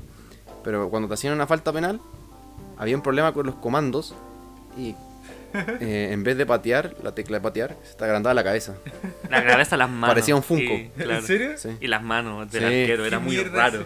Speaker 1: pero cuando te hacían una falta penal, había un problema con los comandos y eh, en vez de patear, la tecla de patear, se te agrandaba la cabeza.
Speaker 2: La cabeza, las manos.
Speaker 1: Parecía un Funko.
Speaker 2: Sí, claro.
Speaker 3: ¿En serio?
Speaker 1: Sí.
Speaker 2: Y las manos del
Speaker 1: Sí.
Speaker 2: arquero, era
Speaker 3: ¿Qué
Speaker 2: muy raro.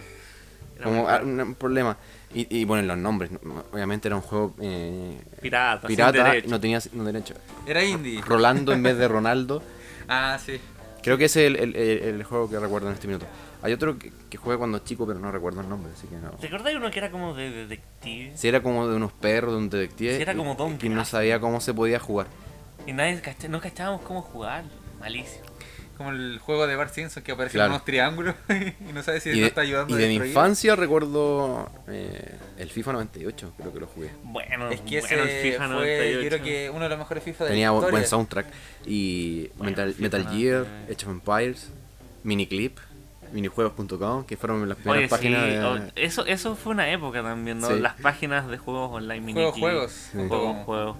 Speaker 2: Era
Speaker 1: Como
Speaker 2: muy
Speaker 1: ah,
Speaker 2: raro.
Speaker 1: un, problema. Y, y bueno, los nombres, no- obviamente era un juego eh,
Speaker 2: Pirata,
Speaker 1: pirata, no tenía no derecho.
Speaker 3: Era indie.
Speaker 1: Rolando en vez de Ronaldo.
Speaker 3: Ah, sí.
Speaker 1: Creo que ese es el, el- el- el juego que recuerdo en este minuto. Hay otro que, que jugué cuando chico, pero no recuerdo el nombre, así que no.
Speaker 2: ¿Te acordás de uno que era como de detective?
Speaker 1: Si era como de unos perros, de un detective.
Speaker 2: Sí, era
Speaker 1: y-
Speaker 2: como Don
Speaker 1: y que no sabía cómo se podía jugar.
Speaker 2: Y nadie no cachábamos cómo jugar. Malísimo.
Speaker 3: Como el juego de Bart Simpson que aparece
Speaker 1: Claro.
Speaker 3: en unos triángulos y no sabe si
Speaker 1: Y
Speaker 3: no
Speaker 1: de,
Speaker 3: está ayudando
Speaker 1: y
Speaker 3: a
Speaker 1: de mi
Speaker 3: destruir.
Speaker 1: infancia recuerdo eh, el FIFA 98, creo que lo jugué.
Speaker 2: Bueno,
Speaker 3: Es que
Speaker 2: bueno, el
Speaker 3: ese
Speaker 2: FIFA
Speaker 3: fue,
Speaker 2: 98.
Speaker 3: yo creo que uno de los mejores FIFA de
Speaker 1: Tenía
Speaker 3: la historia.
Speaker 1: buen soundtrack. Y
Speaker 2: Bueno,
Speaker 1: Metal,
Speaker 2: FIFA
Speaker 1: Gear. Age of Empires, Miniclip, minijuegos.com, que fueron las primeras
Speaker 2: Oye,
Speaker 1: páginas
Speaker 2: sí,
Speaker 1: de...
Speaker 2: eso, eso fue una época también, ¿no?
Speaker 1: Sí.
Speaker 2: Las páginas de juegos online mini
Speaker 3: Juegos,
Speaker 2: clip.
Speaker 3: juegos.
Speaker 1: Sí.
Speaker 2: Juegos, juegos.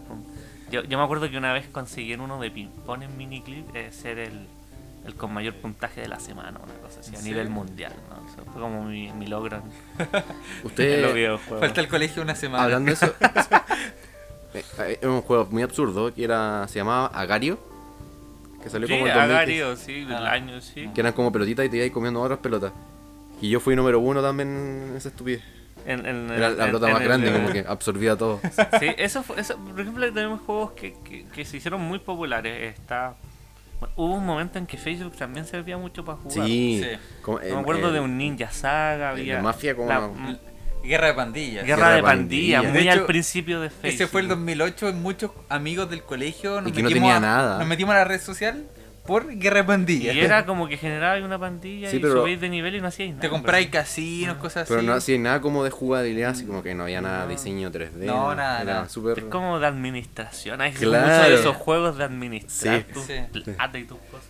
Speaker 2: Yo, yo me acuerdo que una vez conseguí en uno de ping-pong en miniclip eh, ser el, el con mayor puntaje de la semana, una cosa así, a
Speaker 3: ¿En
Speaker 2: nivel mundial, ¿no? Eso fue como mi, mi logro en, en
Speaker 1: Usted,
Speaker 2: los videojuegos.
Speaker 3: Falta el colegio una semana.
Speaker 1: hablando de eso, eh, eh, era un juego muy absurdo, que era se llamaba Agario, que salió
Speaker 2: Sí,
Speaker 1: como el 2000,
Speaker 2: Agario, sí, del
Speaker 3: Ah.
Speaker 2: año, sí.
Speaker 1: que eran como pelotitas y te ibas comiendo otras pelotas. Y yo fui número uno también en esa estupidez.
Speaker 2: En, en-
Speaker 1: Era la
Speaker 2: en-
Speaker 1: pelota
Speaker 2: en
Speaker 1: más
Speaker 2: el-
Speaker 1: grande, como que absorbía todo.
Speaker 2: Sí, eso fue, eso, por ejemplo, tenemos juegos que, que, que se hicieron muy populares. Está Bueno, hubo un momento en que Facebook también servía mucho para jugar.
Speaker 1: Sí.
Speaker 3: Sí.
Speaker 1: Como
Speaker 2: No
Speaker 1: en-
Speaker 2: me acuerdo
Speaker 1: en-
Speaker 2: de un Ninja Saga, había.
Speaker 1: Mafia como-
Speaker 2: la-
Speaker 3: Guerra de pandillas.
Speaker 2: Guerra,
Speaker 1: Guerra
Speaker 2: de
Speaker 1: de
Speaker 2: pandilla,
Speaker 1: pandillas.
Speaker 2: muy
Speaker 3: De
Speaker 2: al
Speaker 3: hecho,
Speaker 2: principio de Facebook.
Speaker 3: Ese fue el 2008 y muchos amigos del colegio nos
Speaker 1: Y que no
Speaker 3: metimos
Speaker 1: tenía
Speaker 3: a-
Speaker 1: nada.
Speaker 3: Nos metimos a la red social por Guerra de pandillas.
Speaker 2: Y era como que generaba una pandilla
Speaker 1: Sí,
Speaker 2: y
Speaker 1: pero-
Speaker 2: subéis de nivel y no hacíais nada.
Speaker 3: Te compráis casinos, cosas
Speaker 1: Pero
Speaker 3: así.
Speaker 1: no hacía nada como de jugabilidad, así como que no había nada de diseño 3D.
Speaker 3: No, nada,
Speaker 1: Era
Speaker 3: nada.
Speaker 1: súper...
Speaker 2: Es como de administración. Hay
Speaker 1: Claro.
Speaker 2: muchos de esos juegos de administrar
Speaker 1: Sí.
Speaker 2: tus
Speaker 3: Sí.
Speaker 2: plata y tus cosas.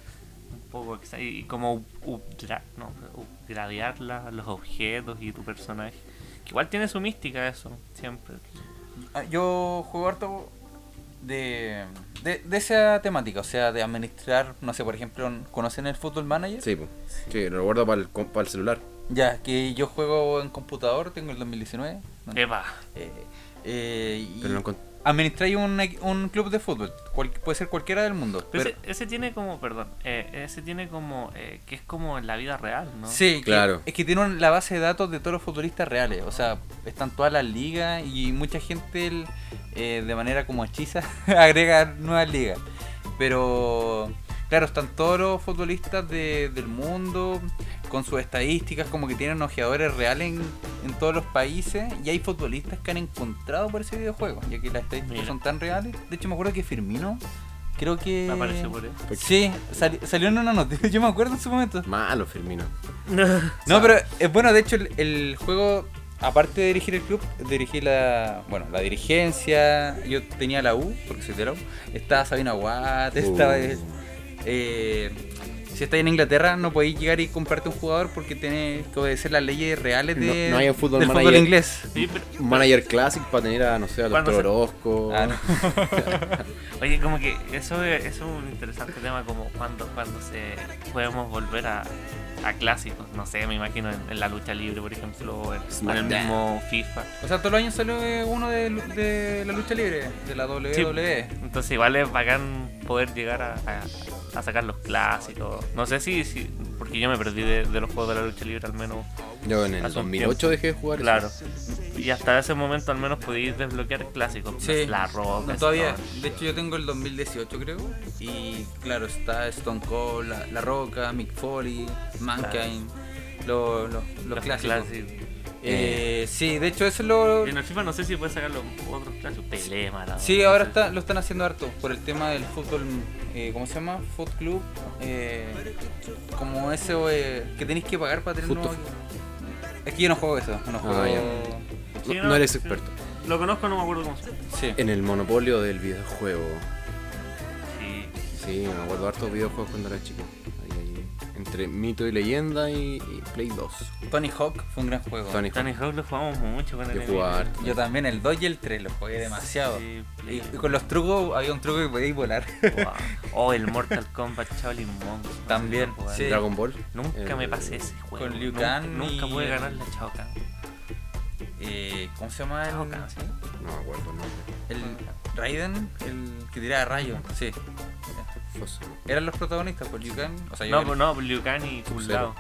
Speaker 2: Un poco y como upgra- no, upgradear la- los objetos y tu personaje. Que igual tiene su mística eso, siempre.
Speaker 3: Ah, Yo juego harto de, de, de esa temática, o sea, de administrar, no sé, por ejemplo, ¿conocen el Football Manager?
Speaker 1: Sí, pues. Sí, lo guardo para el, para el celular.
Speaker 3: Ya, que yo juego en computador, tengo el 2019. ¿no?
Speaker 2: Eva.
Speaker 3: Eh, eh, y
Speaker 1: Pero no
Speaker 3: administráis un, un club de fútbol, cual- puede ser cualquiera del mundo.
Speaker 2: Pero
Speaker 3: Pero,
Speaker 2: ese, ese tiene como, perdón, eh, ese tiene como, eh, que es como en la vida real, ¿no?
Speaker 3: Sí, que-
Speaker 1: Claro.
Speaker 3: es que tiene un- la base de datos de todos los futbolistas reales. O sea, están todas las ligas y mucha gente el- eh, de manera como hechiza agrega nuevas ligas. Pero claro, están todos los futbolistas de- del mundo con sus estadísticas, como que tienen ojeadores reales en, en todos los países. Y hay futbolistas que han encontrado por ese videojuego, ya que las estadísticas
Speaker 2: Mira.
Speaker 3: son tan reales. De hecho, me acuerdo que Firmino, creo que...
Speaker 2: Me apareció por eso.
Speaker 3: Sí, sali- salió en una noticia, yo me acuerdo en su momento.
Speaker 1: Malo, Firmino.
Speaker 3: No, pero es bueno, de hecho, el, el juego, aparte de dirigir el club, dirigí la, bueno, la dirigencia, yo tenía la U, porque soy de la U, estaba Sabina Watt, estaba...
Speaker 1: Uh.
Speaker 3: eh, si estáis en Inglaterra no podéis llegar y comprarte un jugador porque tenés que obedecer las leyes reales de,
Speaker 1: no hay un fútbol
Speaker 3: del
Speaker 1: manager.
Speaker 3: fútbol inglés.
Speaker 2: Sí, pero-
Speaker 1: Un manager classic para tener a, no sé, a
Speaker 2: ¿Cuándo
Speaker 1: Doctor Orozco.
Speaker 3: Ah, no.
Speaker 2: Oye, como que eso es, eso es un interesante tema, como cuando, cuando se podemos volver a, a clásicos, no sé, me imagino en, en la lucha libre, por ejemplo, o en, el mismo FIFA.
Speaker 3: O sea, todos los años salió uno de, de la lucha libre, de la
Speaker 2: Sí.
Speaker 3: WWE.
Speaker 2: Entonces igual es bacán poder llegar a, a- a sacar los clásicos. No sé si, si porque yo me perdí de, de los juegos de la lucha libre al menos,
Speaker 1: Yo en el
Speaker 2: Hace un
Speaker 1: 2008
Speaker 2: tiempo.
Speaker 1: dejé de jugar eso.
Speaker 2: claro. Y hasta ese momento al menos podéis desbloquear clásicos.
Speaker 3: Sí.
Speaker 2: La Roca.
Speaker 3: No, todavía.
Speaker 2: Stone.
Speaker 3: De hecho, yo tengo el 2018, creo. Y claro, está Stone Cold, La, La Roca, Mick Foley, Mankind, lo- lo- los, clásicos. Eh, sí, de hecho, eso es lo.
Speaker 2: En el FIFA no sé si puedes sacar los otros clásicos. Pelé, Maradona.
Speaker 3: Sí,
Speaker 2: no
Speaker 3: ahora
Speaker 2: sé.
Speaker 3: está, lo están haciendo harto por el tema del fútbol. eh, ¿Cómo se llama? Foot Club. eh, como eso eh, que tenéis que pagar para tener
Speaker 1: Foot-
Speaker 3: nuevo. Es que yo no juego eso. No juego.
Speaker 1: Ah, ya.
Speaker 2: Sí,
Speaker 1: No, no eres
Speaker 2: sí.
Speaker 1: experto.
Speaker 2: Lo conozco, no me acuerdo cómo se llama.
Speaker 3: Sí.
Speaker 1: En el monopolio del videojuego.
Speaker 2: Sí.
Speaker 1: Sí, me acuerdo hartos videojuegos cuando era chico. Entre mito y leyenda y, y Play 2.
Speaker 3: Tony Hawk fue un gran juego.
Speaker 1: Tony
Speaker 2: Tony Hawk lo jugamos mucho con el
Speaker 1: Yo harto.
Speaker 3: Yo también, el 2 y el 3 los jugué demasiado.
Speaker 2: Sí,
Speaker 3: Y, con los trucos, había un truco que podíais volar.
Speaker 2: Wow. Oh, el Mortal Kombat Shaolin sé
Speaker 3: También,
Speaker 2: lo
Speaker 3: sí.
Speaker 1: Dragon Ball.
Speaker 2: Nunca
Speaker 1: El-
Speaker 2: me pasé ese juego.
Speaker 3: con Liu
Speaker 2: Nunca-
Speaker 3: Kang
Speaker 2: Nunca,
Speaker 3: y-
Speaker 2: pude ganar la Chao Kahn.
Speaker 3: Eh, ¿Cómo se llama?
Speaker 2: Chao
Speaker 3: El,
Speaker 2: Kahn, ¿sí?
Speaker 1: No me acuerdo el nombre.
Speaker 3: el Raiden, el que tiraba rayos. Sí.
Speaker 1: Fos-
Speaker 3: Eran los protagonistas, por Liu Kang. O sea,
Speaker 2: No, pues no, Liu Kang y. Kulao.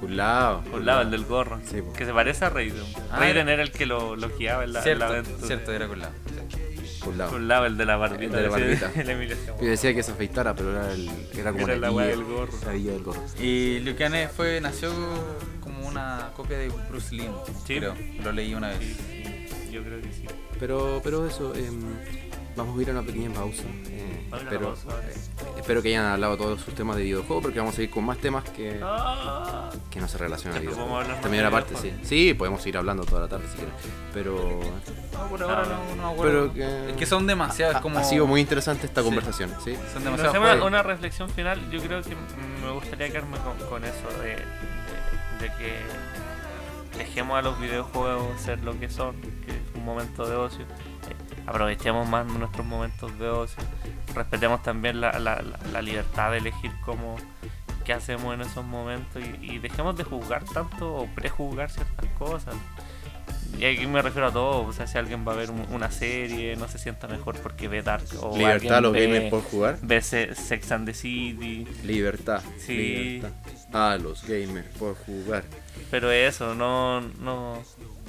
Speaker 1: Kulao.
Speaker 2: Kulao, el del gorro.
Speaker 1: Sí, po.
Speaker 2: que se parece a Raiden.
Speaker 3: Ah,
Speaker 2: Raiden era el que lo, lo guiaba en la, en
Speaker 3: Cierto,
Speaker 2: la aventura.
Speaker 3: cierto, era la.
Speaker 1: Kulao.
Speaker 2: Kulao, el de la barbita.
Speaker 1: El de la barbita.
Speaker 2: el se
Speaker 1: Yo decía que se afeitara, pero era, el, era como
Speaker 2: Era la
Speaker 1: guía-
Speaker 2: del gorro.
Speaker 1: La guía del gorro.
Speaker 3: Y Liu Kang fue, nació como una copia de Bruce Lee.
Speaker 2: Sí.
Speaker 3: Creo. Lo leí una vez.
Speaker 2: Sí, sí, yo creo que sí.
Speaker 1: Pero, pero eso, em, vamos a ir a una pequeña pausa. eh, espero,
Speaker 2: pausa,
Speaker 1: eh, espero que hayan hablado todos sus temas de videojuegos, porque vamos a ir con más temas que,
Speaker 2: Ah.
Speaker 1: que no se relacionan a videojuegos.
Speaker 2: de
Speaker 1: parte, sí. Sí, podemos ir hablando toda la tarde si quieren. Pero,
Speaker 3: No, por ahora no, no me acuerdo.
Speaker 1: pero que,
Speaker 3: Es que son demasiados.
Speaker 1: ha,
Speaker 3: como...
Speaker 1: ha sido muy interesante esta
Speaker 3: Sí.
Speaker 1: conversación, ¿sí?
Speaker 3: Son
Speaker 2: No
Speaker 3: demasiados
Speaker 2: sé, una, una reflexión final, yo creo que me gustaría quedarme con, con eso de, de- de que dejemos a los videojuegos ser lo que son, que es un momento de ocio, aprovechemos más nuestros momentos de ocio, respetemos también la, la- la- libertad de elegir cómo qué hacemos en esos momentos y, y dejemos de juzgar tanto o prejuzgar ciertas cosas. Y aquí me refiero a todo, o sea, si alguien va a ver un- una serie, no se sienta mejor porque ve Dark o
Speaker 1: Libertad a los
Speaker 2: ve-
Speaker 1: gamers por jugar.
Speaker 2: ve Se- Sex and the City,
Speaker 1: Libertad.
Speaker 2: Sí.
Speaker 1: Libertad. A los gamers por jugar.
Speaker 2: pero eso, no, no,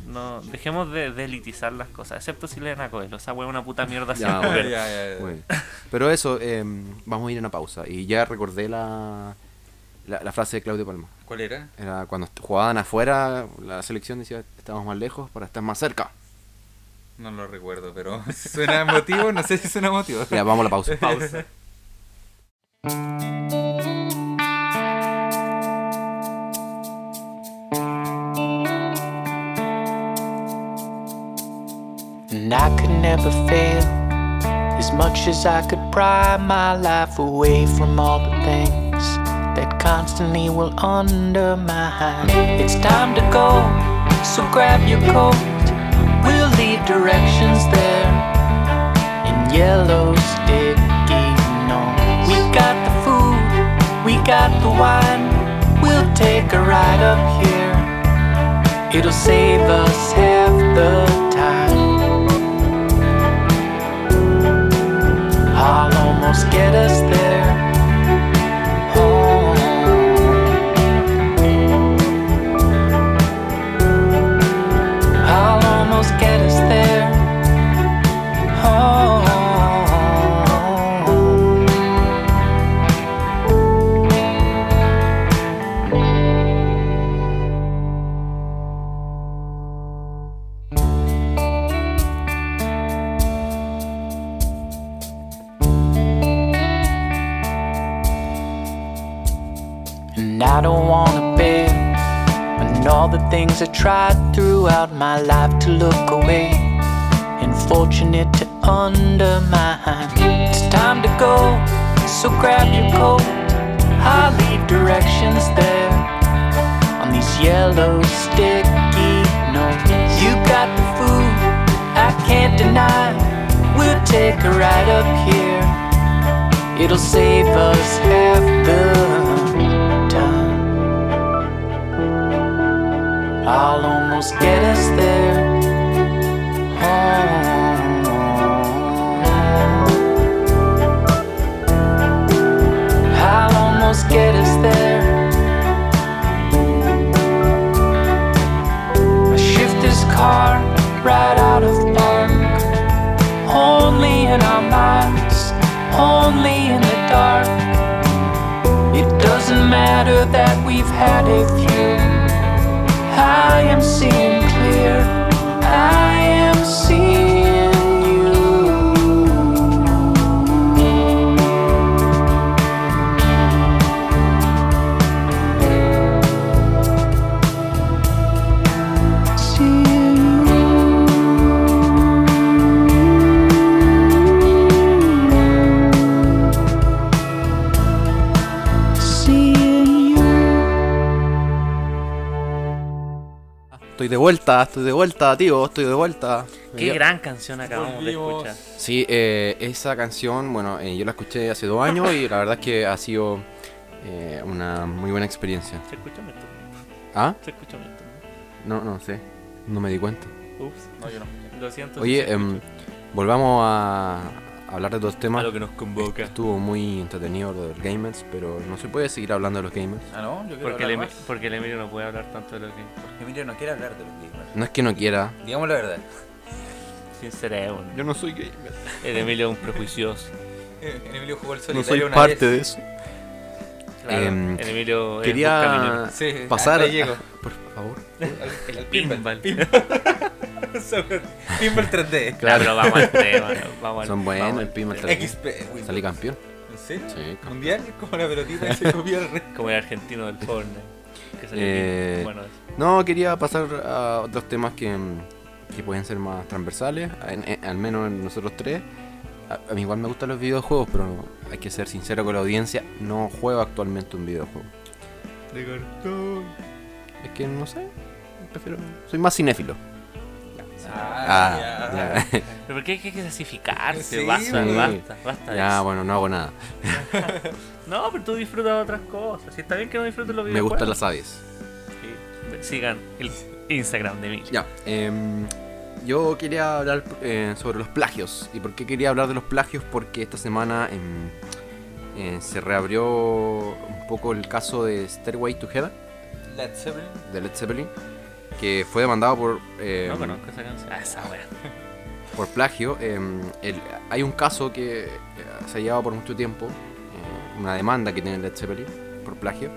Speaker 2: no dejemos de, de elitizar las cosas, excepto si leen a Coelho. Esa wea es una puta mierda
Speaker 1: Ya,
Speaker 2: siempre.
Speaker 1: bueno.
Speaker 3: Ya, ya, ya.
Speaker 1: Bueno, pero eso, em, vamos a ir a una pausa. Y ya recordé la, la, la frase de Claudio Palma.
Speaker 3: ¿Cuál era?
Speaker 1: Era cuando jugaban afuera, la selección decía, estamos más lejos para estar más cerca.
Speaker 3: No lo recuerdo, pero suena emotivo, no sé si suena emotivo.
Speaker 1: Ya, vamos a la pausa.
Speaker 2: Pausa.
Speaker 4: I could never fail as much as I could pry my life away from all the things that constantly will undermine. It's time to go, so grab your coat. We'll leave directions there in yellow sticky notes. We got the food, we got the wine. We'll take a ride up here. It'll save us half the I'll almost get us I tried throughout my life to look away and fortunate to undermine. It's time to go, so grab your coat. I'll leave directions there on these yellow sticky notes. You got the food, I can't deny. We'll take a ride up here. It'll save us half the I'll almost get us there. I'll almost get us there. I shift this car right out of park. Only in our minds, only in the dark. It doesn't matter that we've had a few. I am seeing clear.
Speaker 1: Estoy de vuelta, estoy de vuelta, tío, estoy de vuelta.
Speaker 2: Qué gran canción acabamos
Speaker 3: Volvimos.
Speaker 2: de escuchar.
Speaker 1: Sí, eh, esa canción, bueno, eh, yo la escuché hace dos años y la verdad es que ha sido eh, una muy buena experiencia.
Speaker 2: ¿Se escucha esto?
Speaker 1: ¿Ah?
Speaker 2: ¿Se escucha esto?
Speaker 1: No, no sé, no me di cuenta.
Speaker 2: Ups.
Speaker 3: No, yo no.
Speaker 2: Lo siento. si
Speaker 1: Oye, em, volvamos a hablar de dos
Speaker 2: a
Speaker 1: temas.
Speaker 2: lo que nos convoca.
Speaker 1: Estuvo muy entretenido lo de los gamers, pero no se puede seguir hablando de los gamers.
Speaker 3: Ah, no, yo quiero
Speaker 2: Porque el,
Speaker 3: hablar
Speaker 2: Emi-
Speaker 3: más.
Speaker 2: porque el Emilio no puede hablar tanto de lo que.
Speaker 3: Porque Emilio no quiere hablar de los gamers.
Speaker 1: No es que no quiera.
Speaker 3: Digamos la verdad.
Speaker 2: Sinceremos.
Speaker 1: Yo no soy gamer.
Speaker 2: El Emilio es un prejuicioso.
Speaker 3: El Emilio jugó el
Speaker 1: No
Speaker 3: solitario
Speaker 1: soy
Speaker 3: una
Speaker 1: parte
Speaker 3: vez.
Speaker 1: de eso.
Speaker 2: Claro,
Speaker 1: Em,
Speaker 2: el Emilio es
Speaker 1: Quería
Speaker 2: buscamineros.
Speaker 3: Sí,
Speaker 1: pasar.
Speaker 3: hasta ahí llego.
Speaker 1: Por favor.
Speaker 3: El, el
Speaker 2: Pinball.
Speaker 3: Pinball 3D.
Speaker 2: Claro, pero vamos al tema. Vamos al-
Speaker 1: Son buenos el
Speaker 2: al
Speaker 1: Pinball
Speaker 2: tema.
Speaker 1: 3D.
Speaker 3: XP.
Speaker 1: Salí campeón.
Speaker 3: ¿En serio?
Speaker 1: Sí.
Speaker 3: Mundial, como la pelotita y se copió el resto.
Speaker 2: Como el argentino del Fortnite. Que salió
Speaker 1: Eh.
Speaker 2: Bueno, eso.
Speaker 1: No, quería pasar a otros temas que, que pueden ser más transversales, en- en- al menos en nosotros tres. A, a mí igual me gustan los videojuegos, pero hay que ser sincero con la audiencia, no juego actualmente un videojuego.
Speaker 2: De cartón.
Speaker 1: Es que no sé, prefiero... Soy más cinéfilo.
Speaker 3: Ah,
Speaker 1: ya.
Speaker 2: Pero ¿por qué hay que clasificarse?
Speaker 3: Sí,
Speaker 2: basta,
Speaker 1: sí.
Speaker 2: basta, basta de
Speaker 1: Ya,
Speaker 2: eso.
Speaker 1: bueno, no hago nada.
Speaker 2: No, pero tú disfrutas de otras cosas. Si está bien que no disfrutes los
Speaker 1: Me
Speaker 2: videojuegos.
Speaker 1: gustan las aves.
Speaker 2: Sí. Sigan el Instagram de Emilio.
Speaker 1: Ya, em, yo quería hablar eh, sobre los plagios. ¿Y por qué quería hablar de los plagios? Porque esta semana em, eh, se reabrió un poco el caso de Stairway to Heaven
Speaker 3: Led Zeppelin.
Speaker 1: de Led Zeppelin. que fue demandado por, eh,
Speaker 2: No conozco esa canción. Ah, esa wea.
Speaker 1: por plagio. eh, el- hay un caso que eh, se ha llevado por mucho tiempo, eh, una demanda que tiene Led Zeppelin por plagio,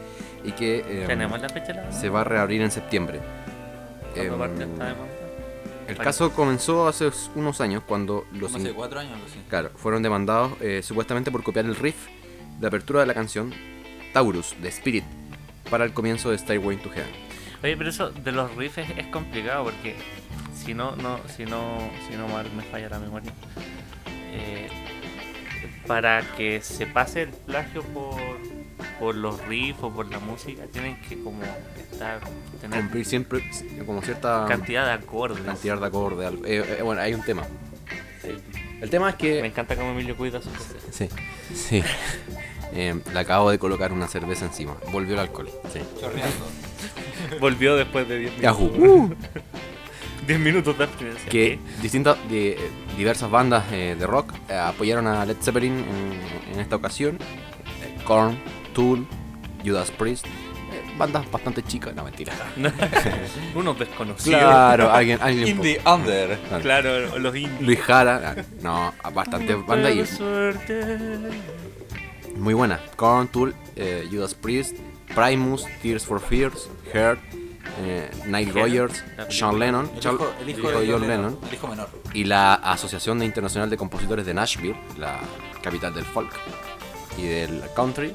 Speaker 1: y que eh,
Speaker 2: Tenemos la fecha de la
Speaker 1: se va a reabrir en septiembre.
Speaker 2: ¿Cuándo
Speaker 1: Em,
Speaker 2: parte esta demanda?
Speaker 1: el caso comenzó hace unos años cuando los
Speaker 3: hace cuatro años, así.
Speaker 1: claro, fueron demandados eh, supuestamente por copiar el riff de apertura de la canción Taurus de Spirit para el comienzo de Stairway to Heaven.
Speaker 2: Oye, pero eso de los riffs es, es complicado porque si no, no, si no, si no mal me falla la memoria, eh, para que se pase el plagio por, por los riffs o por la música, tienen que como estar tener
Speaker 1: Cumplir siempre como cierta
Speaker 2: cantidad de acordes.
Speaker 1: cantidad de acordes. Eh, eh, bueno, hay un tema.
Speaker 2: Sí.
Speaker 1: El tema es
Speaker 2: Me
Speaker 1: que...
Speaker 2: encanta cómo Emilio cuida su.
Speaker 1: Sí, sí. Eh, le acabo de colocar una cerveza encima. Volvió el alcohol. Sí.
Speaker 3: Chorreando.
Speaker 2: Volvió después de 10 minutos.
Speaker 1: Yahoo.
Speaker 2: 10 minutos de abstinencia.
Speaker 1: que distintas de, eh, diversas bandas eh, de rock eh, apoyaron a Led Zeppelin en, en esta ocasión. Korn, Tool, Judas Priest, bandas bastante chicas, no mentira.
Speaker 2: Unos desconocidos.
Speaker 1: Claro, alguien, alguien
Speaker 3: In
Speaker 1: po-
Speaker 3: the under.
Speaker 1: claro.
Speaker 2: Claro, los indios.
Speaker 1: Luis Jara, ah, no, bastantes bandas y
Speaker 2: suerte.
Speaker 1: Muy buenas. Korn, Tool, eh, Judas Priest, Primus, Tears for Fears, Heart, eh, Nile Rogers, Sean Lennon,
Speaker 3: El hijo, el hijo
Speaker 1: hijo
Speaker 3: de
Speaker 1: John Lennon.
Speaker 3: El hijo menor.
Speaker 1: y la Asociación de Internacional de Compositores de Nashville, la capital del folk y del country,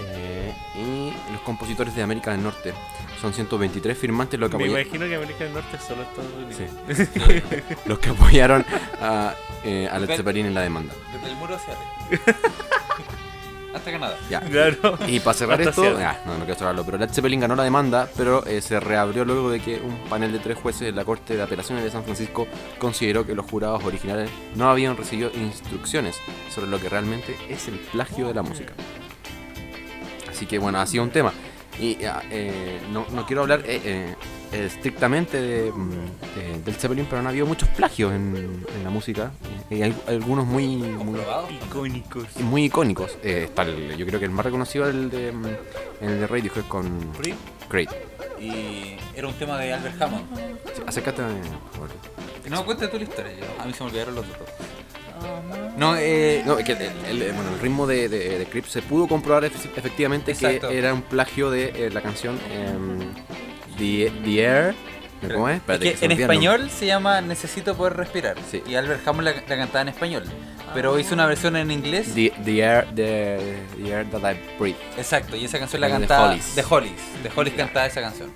Speaker 1: eh, y los compositores de América del Norte. Son 123 firmantes los que,
Speaker 2: Me
Speaker 1: apoya-
Speaker 2: imagino que América del Norte solo Estados Unidos.
Speaker 1: Sí. los que apoyaron a, eh, a Led Zeppelin en la demanda.
Speaker 3: Desde el muro hacia arriba. Hasta Canadá.
Speaker 1: Ya.
Speaker 2: Claro.
Speaker 1: Y para cerrar
Speaker 2: Hasta
Speaker 1: esto,
Speaker 2: cierto.
Speaker 1: ah, no, no quiero cerrarlo, pero Led Zeppelin ganó la demanda, pero eh, se reabrió luego de que un panel de tres jueces de la Corte de Apelaciones de San Francisco consideró que los jurados originales no habían recibido instrucciones sobre lo que realmente es el plagio de la música. Así que bueno, ha sido un tema. Y ah, eh, no, no quiero hablar eh, eh, estrictamente de, mm, de- del Zeppelin, pero han habido muchos plagios en, en la música. y hay algunos muy, muy.
Speaker 2: Icónicos.
Speaker 1: muy icónicos. Eh, está el- yo creo que el más reconocido es el de, mm, el de Radiohead con
Speaker 3: Creed.
Speaker 1: Creed.
Speaker 3: Y era un tema de Albert Hammond.
Speaker 1: Sí, acércate. eh, Jorge.
Speaker 3: No, cuenta tú la historia. yo- A mí se me olvidaron los otros. No, eh.
Speaker 1: No, es que el, el- bueno, el ritmo de, de, de Creed se pudo comprobar efe- efectivamente
Speaker 3: Exacto.
Speaker 1: que era un plagio de eh, la canción em, The, The Air. ¿Cómo es?
Speaker 3: Es
Speaker 1: Espérate,
Speaker 3: que
Speaker 1: que se
Speaker 3: en español se llama Necesito poder respirar.
Speaker 1: Sí.
Speaker 3: Y Albert Hammond la, la cantaba en español. Pero hizo una versión en inglés.
Speaker 1: The, the air, the, the air that I breathe.
Speaker 3: Exacto, y esa canción la
Speaker 1: The
Speaker 3: cantaba
Speaker 1: Hollies.
Speaker 3: The Hollies. The Hollies cantaba esa canción.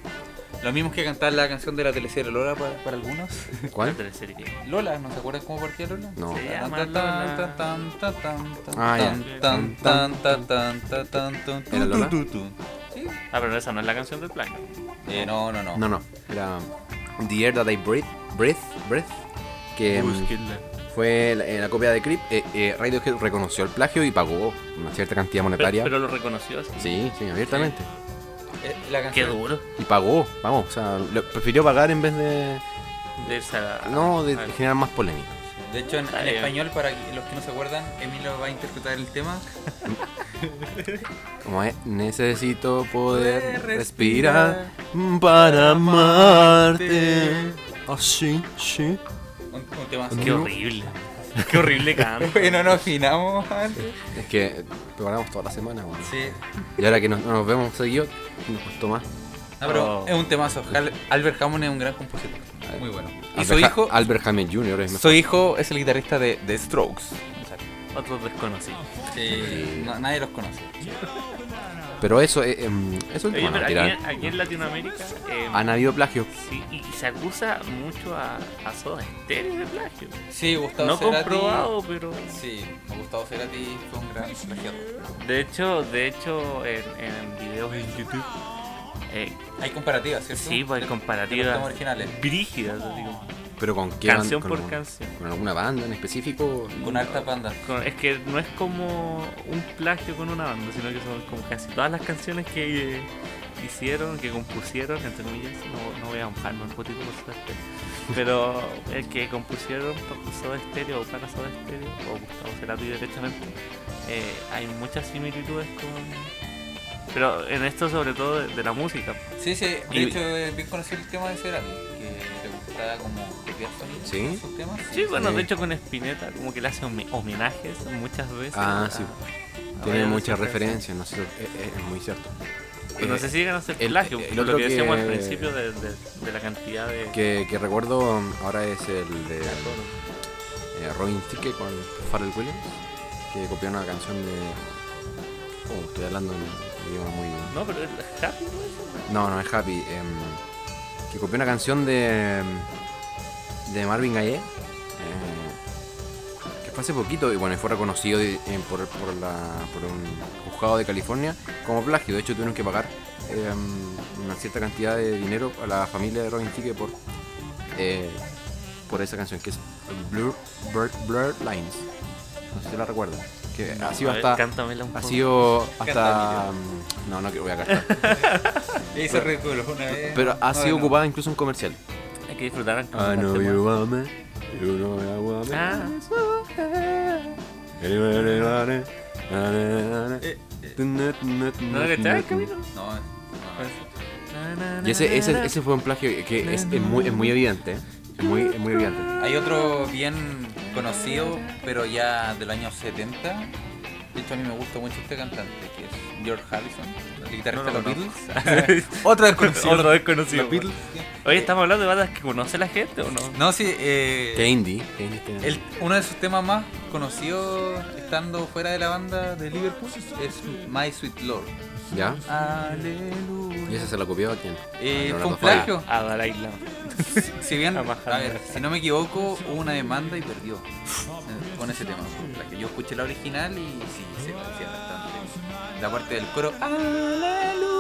Speaker 3: Lo mismo que cantar la canción de la teleserie Lola para, para algunos.
Speaker 1: ¿Cuál?
Speaker 2: teleserie que-
Speaker 3: Lola, ¿no se acuerdan cómo partía Lola?
Speaker 1: No.
Speaker 2: Se llama
Speaker 3: Tan, tan,
Speaker 2: Lola.
Speaker 3: tan, tan, tan, tan,
Speaker 1: Ah, ya.
Speaker 3: tan, tan, tan, tan, tan, tan, tan,
Speaker 1: ¿Era Lola?
Speaker 3: Sí.
Speaker 2: Ah, pero esa no es la canción del plagio.
Speaker 3: Eh, no, no, no.
Speaker 1: No, no. Era The Air That I Breathe. Breath. Breath. Que
Speaker 2: Búsquenla.
Speaker 1: fue la, en la copia de Creed. Eh, eh, Radiohead reconoció el plagio y pagó una cierta cantidad monetaria.
Speaker 2: pero lo reconoció así.
Speaker 1: Sí, sí, abiertamente.
Speaker 3: Eh, la
Speaker 2: Qué duro.
Speaker 1: Y pagó, vamos, o sea, lo- prefirió pagar en vez de.
Speaker 2: De esa,
Speaker 1: No, de
Speaker 2: a
Speaker 1: generar más polémica.
Speaker 3: De hecho, en,
Speaker 2: Ah,
Speaker 3: español, para los que no se acuerdan, Emilio va a interpretar el tema.
Speaker 1: Como es, necesito poder respirar
Speaker 3: respirar
Speaker 1: para amarte. Así, sí.
Speaker 3: Un, un tema
Speaker 1: Qué
Speaker 2: Qué horrible. Qué horrible canto.
Speaker 3: Bueno, nos afinamos antes.
Speaker 1: Es que preparamos toda la semana, bueno.
Speaker 3: Sí.
Speaker 1: Y ahora que nos, nos vemos seguido, nos costó más.
Speaker 3: No, pero
Speaker 2: Oh.
Speaker 3: es un temazo. Al- Albert Hammond es un gran compositor. Muy bueno. Y su
Speaker 1: Albert Ha-
Speaker 3: hijo,
Speaker 1: Albert Hammond Jr. es mejor.
Speaker 3: su hijo es el guitarrista de The Strokes.
Speaker 2: Otros desconocidos.
Speaker 3: Sí, no- nadie los conoce.
Speaker 1: Pero eso, eh, em, eso es
Speaker 2: Oye,
Speaker 1: bueno,
Speaker 2: pero aquí, aquí en Latinoamérica eh,
Speaker 1: Han habido plagios.
Speaker 2: sí, y se acusa mucho a, a Soda Stereo de plagio.
Speaker 3: Sí, Gustavo
Speaker 2: No
Speaker 3: Cerati.
Speaker 2: comprobado, pero...
Speaker 3: Sí, Gustavo Cerati fue un gran plagiador.
Speaker 2: De hecho, de hecho en, en videos en YouTube eh,
Speaker 3: Hay comparativas, ¿cierto?
Speaker 2: sí, pues hay
Speaker 3: De- de
Speaker 2: comparativas
Speaker 3: temas originales.
Speaker 2: brígidas, así como,
Speaker 1: Pero con qué
Speaker 2: canción por canción.
Speaker 1: con alguna banda en específico.
Speaker 3: Con harta panda.
Speaker 2: Con- es que no es como un plagio con una banda, sino que son como casi todas las canciones que eh, hicieron, que compusieron, entre comillas, no, no voy a mojarme un poquito por pero el que compusieron por Soda Stereo o para Soda Stereo o Gustavo Cerati directamente, eh, hay muchas similitudes con, Pero en esto sobre todo de, de la música.
Speaker 3: Sí, sí, de
Speaker 1: Y-
Speaker 3: hecho es bien conocido el tema de Cerati, que le gustaba como copiar sonidos
Speaker 1: ¿Sí?
Speaker 3: en sus temas.
Speaker 2: Sí, bueno,
Speaker 1: Sí.
Speaker 2: de hecho con Spinetta como que le hace homenajes muchas veces.
Speaker 1: Ah,
Speaker 2: a-
Speaker 1: sí.
Speaker 2: a
Speaker 1: Tiene muchas referencias, no sé, es, muy cierto.
Speaker 2: No
Speaker 1: Eh,
Speaker 2: sé si llegan a ser
Speaker 1: el-
Speaker 2: plagio,
Speaker 1: el
Speaker 2: lo que decíamos al principio de, de- de la cantidad de...
Speaker 1: que, que recuerdo um, ahora es el de eh, Robin Thicke con Pharrell Williams, que copió una canción de... Oh, estoy hablando en muy...
Speaker 2: No, pero es Happy, ¿no?
Speaker 1: No, no es Happy. em, que copió una canción de, de Marvin Gaye. eh, que fue hace poquito y bueno, fue reconocido de- em, por, por, la, por un juzgado de California como plagio. De hecho, tuvieron que pagar em, una cierta cantidad de dinero a la familia de Robin Thicke por, eh, por esa canción, que es Blur, Blur, Blur Lines. No sé si la recuerdan. Que ha sido
Speaker 2: ver,
Speaker 1: hasta.
Speaker 2: cántamela un
Speaker 1: Ha sido hasta.
Speaker 3: Canta,
Speaker 1: mm, No, no que voy a cantar.
Speaker 3: Y hizo ridículo una vez.
Speaker 1: Pero ha
Speaker 3: No,
Speaker 1: sido
Speaker 3: no.
Speaker 1: ocupada incluso en comercial.
Speaker 2: Hay que disfrutar.
Speaker 1: I know you want me, you know I want me.
Speaker 2: Ah,
Speaker 1: anybody,
Speaker 3: Eh,
Speaker 2: ¿no lo cachai, Camilo?
Speaker 3: No, no.
Speaker 1: Y ese, ese, ese fue un plagio que es, es muy, es muy evidente. ¿eh? Es muy, es muy evidente.
Speaker 3: Hay otro bien conocido, pero ya del año 70. De hecho, a mí me gusta mucho este cantante, que es George Harrison, el guitarrista
Speaker 2: No
Speaker 3: de
Speaker 2: lo
Speaker 3: los Beatles. Otro desconocido.
Speaker 2: Otro desconocido.
Speaker 3: Los Beatles.
Speaker 2: Oye, ¿estamos hablando de bandas que conoce la gente o no?
Speaker 3: No, sí, eh,
Speaker 1: Que indie. Que indie tiene-
Speaker 3: el- uno de sus temas más conocidos estando fuera de la banda de Liverpool es My Sweet Lord.
Speaker 1: ¿Ya?
Speaker 3: Aleluya.
Speaker 1: ¿Y ese se lo copió a quién?
Speaker 3: Eh,
Speaker 1: A
Speaker 3: fue un plagio.
Speaker 2: A Dalai Lama.
Speaker 3: Si bien,
Speaker 2: A
Speaker 3: ver, si no me equivoco, hubo una demanda y perdió eh, con ese tema. Yo escuché la original y sí, se parecía bastante. La parte del coro, aleluya.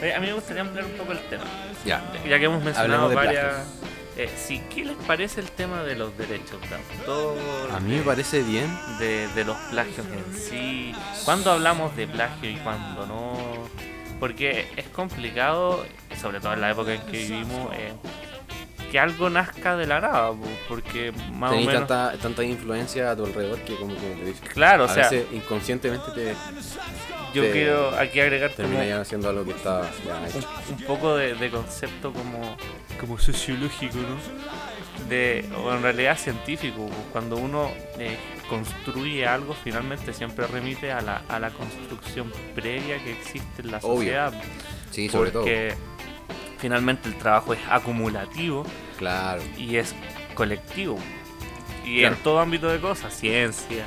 Speaker 2: Oye, a mí me gustaría ampliar un poco el tema.
Speaker 1: Ya.
Speaker 2: Ya que hemos mencionado
Speaker 1: de
Speaker 2: varias. Eh, sí, ¿qué les parece el tema de los derechos de autor?
Speaker 1: A mí me parece bien.
Speaker 2: de, de los plagios en sí. ¿Cuándo hablamos de plagio y cuándo no? Porque es complicado, sobre todo en la época en que vivimos, eh, que algo nazca de la nada, po, porque más o menos...
Speaker 1: tanta, tanta influencia a tu alrededor que como que te dice.
Speaker 2: Claro, o
Speaker 1: a
Speaker 2: sea,
Speaker 1: veces inconscientemente te
Speaker 2: yo quiero aquí agregar como
Speaker 1: termina ya haciendo algo que está ya hecho.
Speaker 2: un, un poco de, de concepto como, como sociológico, ¿no? De, o en realidad científico, cuando uno eh, construye algo, finalmente siempre remite a la, a la construcción previa que existe en la
Speaker 1: Obvio.
Speaker 2: sociedad.
Speaker 1: Sí, sobre todo.
Speaker 2: porque finalmente el trabajo es acumulativo
Speaker 1: Claro.
Speaker 2: y es colectivo. Y
Speaker 1: Claro.
Speaker 2: en todo ámbito de cosas, ciencia,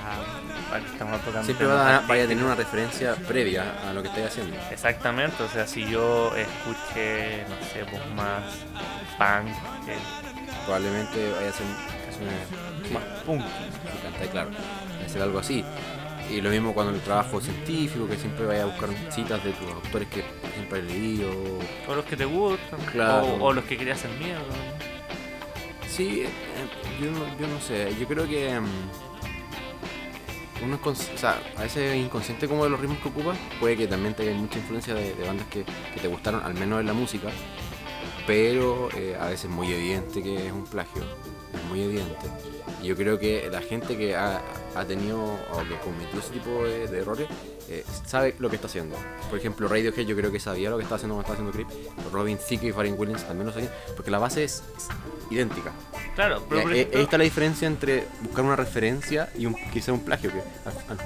Speaker 2: estamos tocando
Speaker 1: Siempre va a, vaya a tener una referencia previa a lo que estáis haciendo.
Speaker 2: Exactamente, o sea, si yo escuché, no sé, pues más punk, eh,
Speaker 1: Probablemente vaya a ser canciones
Speaker 2: más punk,
Speaker 1: cantáis, claro. Vaya a ser algo así. Y lo mismo cuando el trabajo científico, que siempre vaya a buscar citas de tus autores que siempre has leído.
Speaker 2: o los que te gustan,
Speaker 1: Claro.
Speaker 2: o, o los que querías hacer miedo.
Speaker 1: Sí, eh, yo, no, yo no sé, yo creo que mm, uno o a veces es inconsciente como de los ritmos que ocupas, puede que también tenga mucha influencia de, bandas que, te gustaron, al menos en la música, pero eh, a veces es muy evidente que es un plagio, es muy evidente. Y yo creo que la gente que ha, ha tenido o que cometió ese tipo de, errores eh, sabe lo que está haciendo. Por ejemplo, Radiohead yo creo que sabía lo que estaba haciendo cuando estaba haciendo Creep, Robin Thicke y Pharrell Williams también lo sabían, porque la base es idéntica.
Speaker 2: Claro, pero
Speaker 1: Ya, eh,
Speaker 2: ejemplo-
Speaker 1: ahí está la diferencia entre buscar una referencia y un, quizá un plagio, que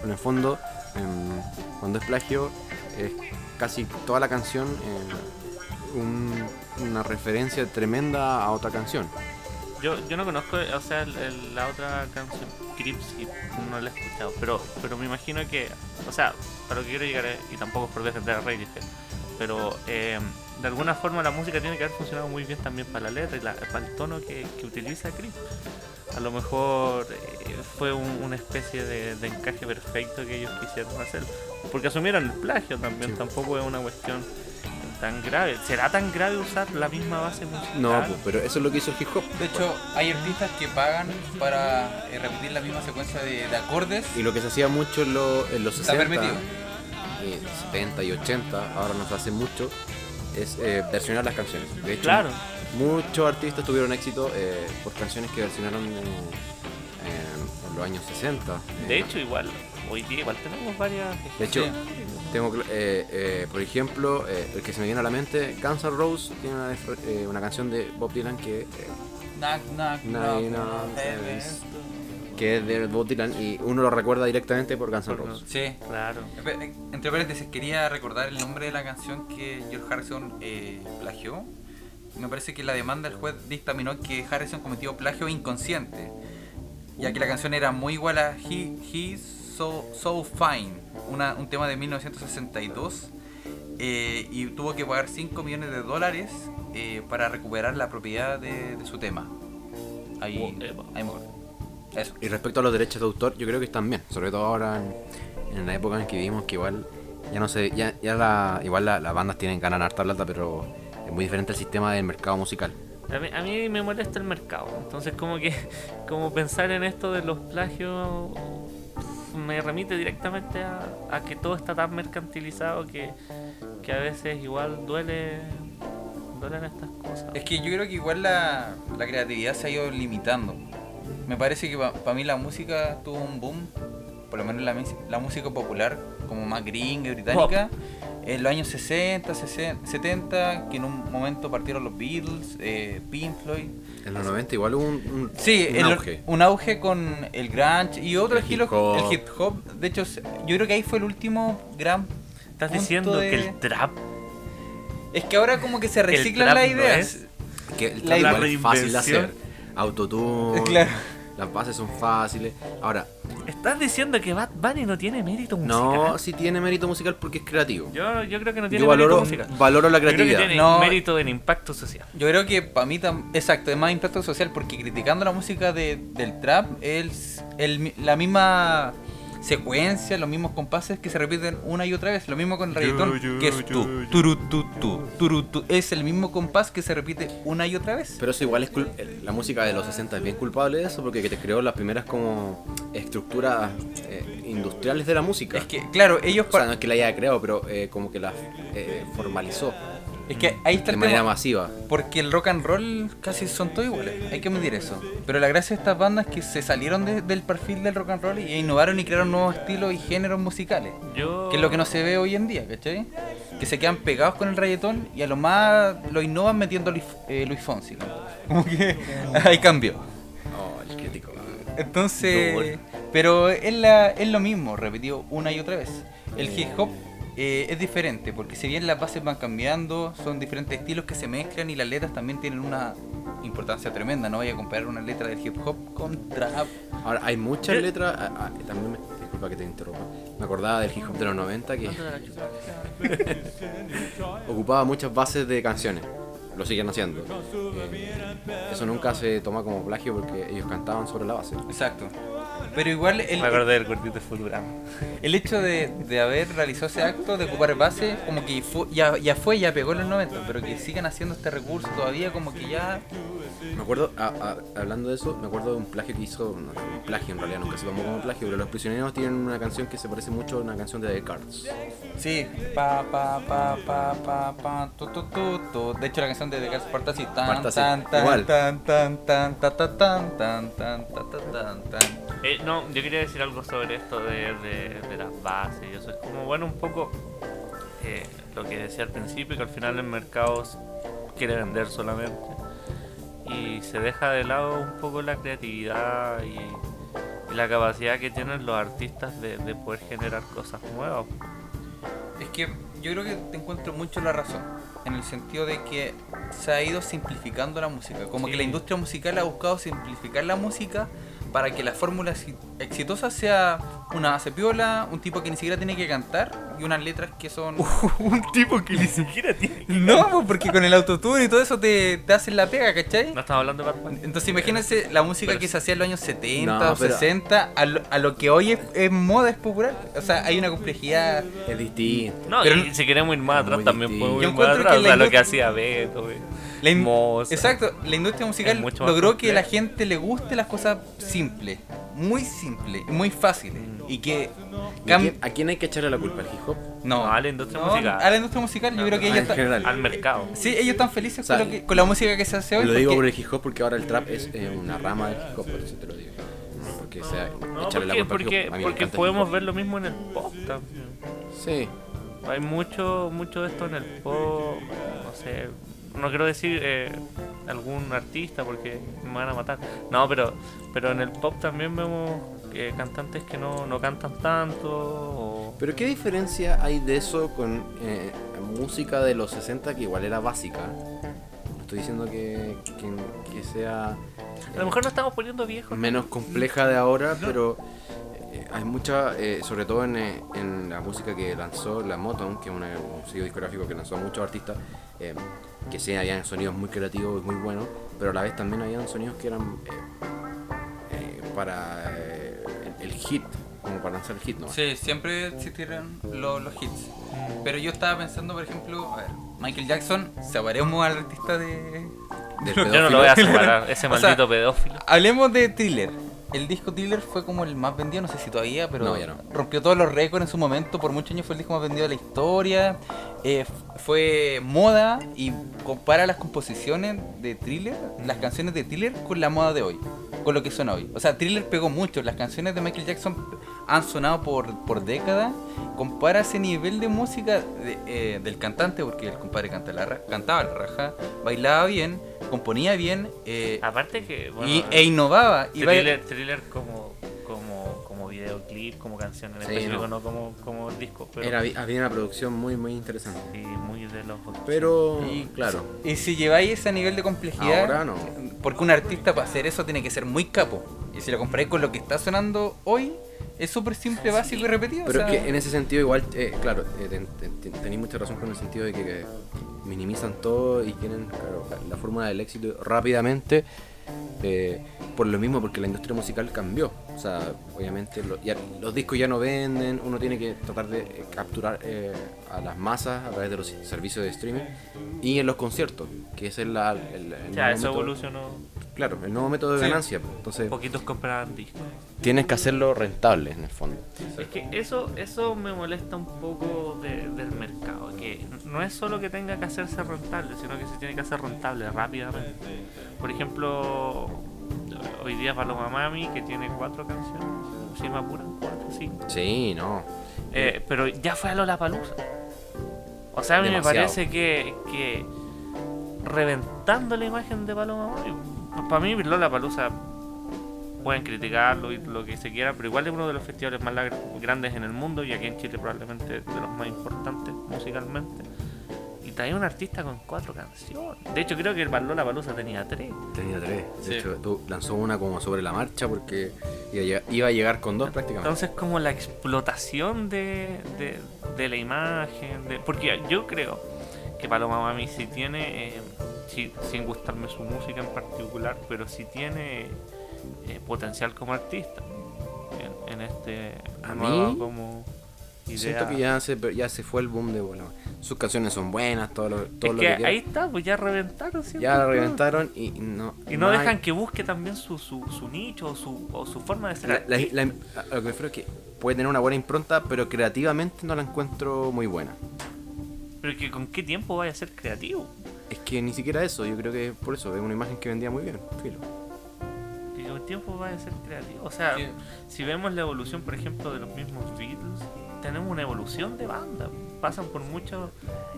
Speaker 1: en el fondo, em, cuando es plagio, es casi toda la canción eh, un- una referencia tremenda a otra canción.
Speaker 2: Yo, yo no conozco, o sea, el- el- la otra canción, Crips, y no la he escuchado, pero, pero me imagino que, o sea, para lo que quiero llegar, es- y tampoco es por defender a Radiohead, pero eh, de alguna forma la música tiene que haber funcionado muy bien también para la letra y la- para el tono que, que utiliza Crips. A lo mejor eh, fue un- una especie de, de encaje perfecto que ellos quisieron hacer, porque asumieron el plagio también,
Speaker 1: Sí.
Speaker 2: tampoco es una cuestión tan grave. ¿Será tan grave usar la misma base musical?
Speaker 1: No, pues, pero eso es lo que hizo el hip hop.
Speaker 3: De hecho, hay artistas que pagan para eh, repetir la misma secuencia de, de acordes.
Speaker 1: Y lo que se hacía mucho en, lo- en los
Speaker 3: Está
Speaker 1: 60,
Speaker 3: permitido.
Speaker 1: y 70 y 80, ahora no se hace mucho, es eh, versionar las canciones. De hecho,
Speaker 2: Claro.
Speaker 1: muchos artistas tuvieron éxito eh, por canciones que versionaron eh, en, en los años 60.
Speaker 2: De hecho, igual, hoy día igual tenemos varias.
Speaker 1: De hecho,
Speaker 3: Sí.
Speaker 1: Tengo, eh, eh, por ejemplo, eh, el que se me viene a la mente, Guns N' Roses tiene una, eh, una canción de Bob Dylan que, eh,
Speaker 3: Knock, knock, knock, heavens.
Speaker 1: Que es de Bob Dylan y uno lo recuerda directamente por Guns N' Roses.
Speaker 3: Sí.
Speaker 2: Claro.
Speaker 3: Espe- Entre paréntesis, quería recordar el nombre de la canción que George Harrison eh, plagió. Me parece que la demanda del juez dictaminó que Harrison cometió plagio inconsciente, ya que la canción era muy igual a He, He's So, so Fine, una- un tema de 1962, eh, y tuvo que pagar 5 millones de dólares eh, para recuperar la propiedad de, de su tema. Ahí,
Speaker 2: Whatever.
Speaker 3: ahí me acuerdo. Eso.
Speaker 1: Y respecto a los derechos de autor, yo creo que están bien, sobre todo ahora en, en la época en que vivimos, que igual ya no sé, ya, ya la, igual la- las bandas tienen ganan harta plata, pero es muy diferente el sistema del mercado musical.
Speaker 2: A mí, a mí me molesta el mercado. Entonces, como que como pensar en esto de los plagios me remite directamente a, a que todo está tan mercantilizado que, que a veces igual duele duelen estas cosas.
Speaker 3: Es que yo creo que igual la, la creatividad se ha ido limitando. Me parece que para mí la música tuvo un boom, por lo menos la, la música popular, como más gringa y británica, en los años 60, 60, 70, que en un momento partieron los Beatles, eh, Pink Floyd.
Speaker 1: En los 90 igual hubo un, un,
Speaker 3: Sí,
Speaker 1: un
Speaker 3: el-
Speaker 1: auge.
Speaker 3: un auge con el grunge y otro
Speaker 1: El
Speaker 3: estilo,
Speaker 1: hip hop.
Speaker 3: el hip hop. De hecho, yo creo que ahí fue el último gran
Speaker 2: ¿Estás
Speaker 3: punto
Speaker 2: diciendo
Speaker 3: de-
Speaker 2: que el trap
Speaker 3: Es que ahora como que se reciclan las
Speaker 2: no
Speaker 3: ideas.
Speaker 2: es?
Speaker 1: Que el
Speaker 3: la
Speaker 1: igual es fácil de hacer. Autotune,
Speaker 3: Claro.
Speaker 1: las bases son fáciles. Ahora,
Speaker 2: ¿Estás diciendo que Bad Bunny no tiene mérito musical?
Speaker 1: no, sí tiene mérito musical porque es creativo.
Speaker 2: Yo, yo creo que no tiene
Speaker 1: Yo
Speaker 2: mérito
Speaker 1: valoro,
Speaker 2: musical.
Speaker 1: valoro la
Speaker 2: Yo creo que
Speaker 1: creatividad.
Speaker 2: tiene
Speaker 3: No.
Speaker 2: mérito en impacto social.
Speaker 3: Yo creo que para mí, tam- exacto, es más impacto social porque criticando la música de- del trap, es el, mi- la misma secuencia, los mismos compases que se repiten una y otra vez. Lo mismo con el reggaetón,
Speaker 2: yo,
Speaker 3: que es tú,
Speaker 2: yo.
Speaker 3: turu, tu, tu, turu, tu. Es el mismo compás que se repite una y otra vez.
Speaker 1: Pero eso igual es la música de los 60 es bien culpable de eso porque que te creó las primeras como estructuras eh, industriales de la música.
Speaker 3: Es que, claro, ellos...
Speaker 1: o sea, no es que la haya creado, pero eh, como que la eh, formalizó
Speaker 3: es que ahí está
Speaker 1: de
Speaker 3: el
Speaker 1: manera
Speaker 3: tema.
Speaker 1: masiva.
Speaker 3: Porque el rock and roll casi son todos iguales, hay que medir eso. Pero la gracia de estas bandas es que se salieron de- del perfil del rock and roll y innovaron y crearon nuevos estilos y géneros musicales.
Speaker 2: Yo...
Speaker 3: Que es lo que no se ve hoy en día, ¿cachai? Que se quedan pegados con el reggaetón y a lo más lo innovan metiendo Luis, eh, Luis Fonsi. ¿no? Como que hay cambio.
Speaker 1: Oh, el crítico.
Speaker 3: Entonces, pero es, la, es lo mismo, repetido una y otra vez. El hip hop eh, es diferente, porque si bien las bases van cambiando, son diferentes estilos que se mezclan y las letras también tienen una importancia tremenda. No vaya a comparar una letra del hip hop con trap.
Speaker 1: Ahora, hay muchas letras. ah, ah, también me, disculpa que te interrumpa. Me acordaba del hip hop de los 90 que ocupaba muchas bases de canciones. Lo siguen haciendo. Eh, eso nunca se toma como plagio porque ellos cantaban sobre la base.
Speaker 3: Exacto. Pero igual el,
Speaker 2: Me acordé del gordito de Futurama.
Speaker 3: el hecho de, de haber realizado ese acto de ocupar base, como que fu- ya, ya fue, ya pegó en los 90, pero que sigan haciendo este recurso todavía, como que ya
Speaker 1: Me acuerdo, a- a- hablando de eso, me acuerdo de un plagio que hizo, no, un plagio en realidad, nunca se tomó como plagio, pero los prisioneros tienen una canción que se parece mucho a una canción de The Cards.
Speaker 3: Sí, pa pa pa pa pa pa tu tu tu tu. De hecho la canción de The Cars parte así tan
Speaker 1: Parte así,
Speaker 3: tan tan
Speaker 1: igual.
Speaker 3: tan tan tan ta ta tan tan tan ta ta tan tan.
Speaker 2: Eh, no, yo quería decir algo sobre esto de, de, de las bases y eso. Es como, bueno, un poco eh, lo que decía al principio, que al final el mercado quiere vender solamente. Y se deja de lado un poco la creatividad y, y la capacidad que tienen los artistas de, de poder generar cosas nuevas.
Speaker 3: Es que yo creo que te encuentro mucho la razón. En el sentido de que se ha ido simplificando la música. Como
Speaker 2: Sí.
Speaker 3: que la industria musical ha buscado simplificar la música para que la fórmula exi- exitosa sea una base piola, un tipo que ni siquiera tiene que cantar y unas letras que son.
Speaker 2: un tipo que ni siquiera tiene.
Speaker 3: no, pues, porque con el autotune y todo eso te, te hacen la pega, ¿cachai?
Speaker 2: No estamos hablando de.
Speaker 3: Entonces imagínense la música
Speaker 2: Pero
Speaker 3: que se hacía en los años 70
Speaker 1: No,
Speaker 3: o
Speaker 1: pero-
Speaker 3: 60 a lo, a lo que hoy es, es moda, es popular. O sea, hay una complejidad.
Speaker 1: Es distinto.
Speaker 2: No,
Speaker 3: Pero-
Speaker 2: y si queremos ir más atrás, también podemos
Speaker 3: Yo
Speaker 2: ir más
Speaker 3: encuentro
Speaker 2: atrás.
Speaker 3: que
Speaker 2: O
Speaker 3: la
Speaker 2: sea, lo que hacía Beto, güey.
Speaker 3: La in-
Speaker 2: Mozart.
Speaker 3: Exacto, la industria musical
Speaker 2: mucho
Speaker 3: logró que la gente le guste las cosas simples, muy simples, muy fáciles. Y que
Speaker 1: ¿Y
Speaker 3: cam-
Speaker 1: ¿A quién, a quién hay que echarle la culpa? ¿Al hip hop?
Speaker 3: no,
Speaker 2: No, a la industria
Speaker 3: no,
Speaker 2: musical.
Speaker 3: A la industria musical, yo
Speaker 2: No,
Speaker 3: creo que ellos
Speaker 1: general.
Speaker 2: Al mercado.
Speaker 3: Sí, ellos están felices
Speaker 1: O sea,
Speaker 3: con, lo que- con la música que se hace hoy.
Speaker 1: Lo digo por
Speaker 3: porque-
Speaker 1: el hip hop porque ahora el trap es eh, una rama del hip hop, por eso te lo digo. Porque sea
Speaker 2: No,
Speaker 1: echarle la
Speaker 2: porque,
Speaker 1: culpa al hip
Speaker 2: porque,
Speaker 1: hop.
Speaker 2: Porque podemos ver lo mismo en el pop también.
Speaker 1: Sí,
Speaker 2: Hay mucho, mucho de esto en el pop, no sé, no quiero decir eh, algún artista porque me van a matar. No, pero, pero en el pop también vemos eh, cantantes que no, no cantan tanto. o-
Speaker 1: Pero ¿qué diferencia hay de eso con eh, música de los 60 que igual era básica? No estoy diciendo que, que- que sea
Speaker 2: A lo mejor nos estamos poniendo viejos.
Speaker 1: menos compleja de ahora, pero eh, hay mucha, eh, sobre todo en, eh, en la música que lanzó la Motown, que es una- un sello discográfico que lanzó a muchos artistas, eh, que sí habían sonidos muy creativos y muy buenos, pero a la vez también habían sonidos que eran eh, eh, para eh, el, el hit, como para lanzar el hit, ¿no?
Speaker 3: Sí, siempre existieron lo- los hits. Pero yo estaba pensando, por ejemplo, a ver, Michael Jackson, separemos al artista de...
Speaker 1: Del
Speaker 2: Yo no
Speaker 1: pedófilo.
Speaker 2: lo voy a separar, ese
Speaker 3: O sea,
Speaker 2: maldito pedófilo.
Speaker 3: Hablemos de Thriller. El disco Thriller fue como el más vendido, no sé si todavía, pero
Speaker 1: No, ya no.
Speaker 3: rompió todos los récords en su momento. Por muchos años fue el disco más vendido de la historia. Eh, fue moda y compara las composiciones de Thriller, las canciones de Thriller, con la moda de hoy, con lo que suena hoy. O sea, Thriller pegó mucho. Las canciones de Michael Jackson han sonado por, por décadas. Compara ese nivel de música de- eh, del cantante, porque el compadre canta la cantaba la raja, bailaba bien, componía bien. eh,
Speaker 2: Aparte que, bueno,
Speaker 3: y, e innovaba. Y va-
Speaker 2: thriller, thriller como, como, como videoclip, como canción en
Speaker 1: Sí,
Speaker 2: específico,
Speaker 1: no.
Speaker 2: no, como, como disco. Pero
Speaker 1: Era, había una producción muy, muy interesante.
Speaker 2: sí, muy de los
Speaker 1: Pero,
Speaker 3: y,
Speaker 1: claro,
Speaker 3: y si lleváis ese nivel de complejidad,
Speaker 1: Ahora no.
Speaker 3: porque un artista para hacer eso tiene que ser muy capo. Y si lo comparáis con lo que está sonando hoy, es súper simple, básico y repetido.
Speaker 1: Pero
Speaker 3: o
Speaker 1: es
Speaker 3: sea,
Speaker 1: que en ese sentido igual, eh, claro, eh, ten- ten- ten- tenéis mucha razón con el sentido de que, que minimizan todo y quieren claro, la, la fórmula del éxito rápidamente. eh, por lo mismo, porque la industria musical cambió. O sea, obviamente lo- ya- los discos ya no venden, uno tiene que tratar de eh, capturar eh, a las masas a través de los servicios de streaming y en los conciertos, que ese es la, el, el
Speaker 2: Ya,
Speaker 1: nuevo
Speaker 2: eso
Speaker 1: método-
Speaker 2: evolucionó.
Speaker 1: Claro, el nuevo método de
Speaker 3: Sí.
Speaker 1: ganancia. pues. Entonces,
Speaker 2: Poquitos compraban discos.
Speaker 1: tienes que hacerlo rentable en el fondo.
Speaker 2: Es que eso, eso me molesta un poco no es solo que tenga que hacerse rentable, sino que se tiene que hacer rentable rápidamente. Por ejemplo, hoy día Paloma Mami, que tiene cuatro canciones, si me apuran, cuatro, cinco.
Speaker 1: Sí, no.
Speaker 2: Eh, pero ya fue a Lollapalooza. O sea, a mí
Speaker 1: Demasiado.
Speaker 2: me parece que, que reventando la imagen de Paloma Mami, para mí Lollapalooza pueden criticarlo y lo que se quiera, pero igual es uno de los festivales más grandes en el mundo y aquí en Chile probablemente de los más importantes musicalmente. Y trae un artista con cuatro canciones. De hecho, creo que el Lollapalooza tenía tres.
Speaker 1: Tenía tres. De
Speaker 3: Sí.
Speaker 1: hecho, tú lanzó una como sobre la marcha porque iba a llegar, con dos prácticamente.
Speaker 2: Entonces, como la explotación de, de, de la imagen. De, porque yo creo que Paloma Mami sí tiene, eh, sí- sin gustarme su música en particular, pero sí tiene eh, potencial como artista. En, en este
Speaker 1: A mí,
Speaker 2: como idea.
Speaker 1: Siento que ya se, ya se fue el boom de bola. Sus canciones son buenas, todo lo, todo
Speaker 2: es
Speaker 1: lo
Speaker 2: que ahí está, pues ya reventaron. siento
Speaker 1: Ya la reventaron y no.
Speaker 2: Y no dejan que busque también su, su, su nicho o su, o su forma de ser.
Speaker 1: La, la-
Speaker 2: artista.
Speaker 1: la- a lo que me refiero es que puede tener una buena impronta, pero creativamente no la encuentro muy buena.
Speaker 2: Pero que con qué tiempo vaya a ser creativo.
Speaker 1: Es que ni siquiera eso, yo creo que por eso, es una imagen que vendía muy bien. Filo.
Speaker 2: Con tiempo vaya a ser creativo. O sea, si vemos la evolución, por ejemplo, de los mismos Beatles, tenemos una evolución de banda. Pasan por muchos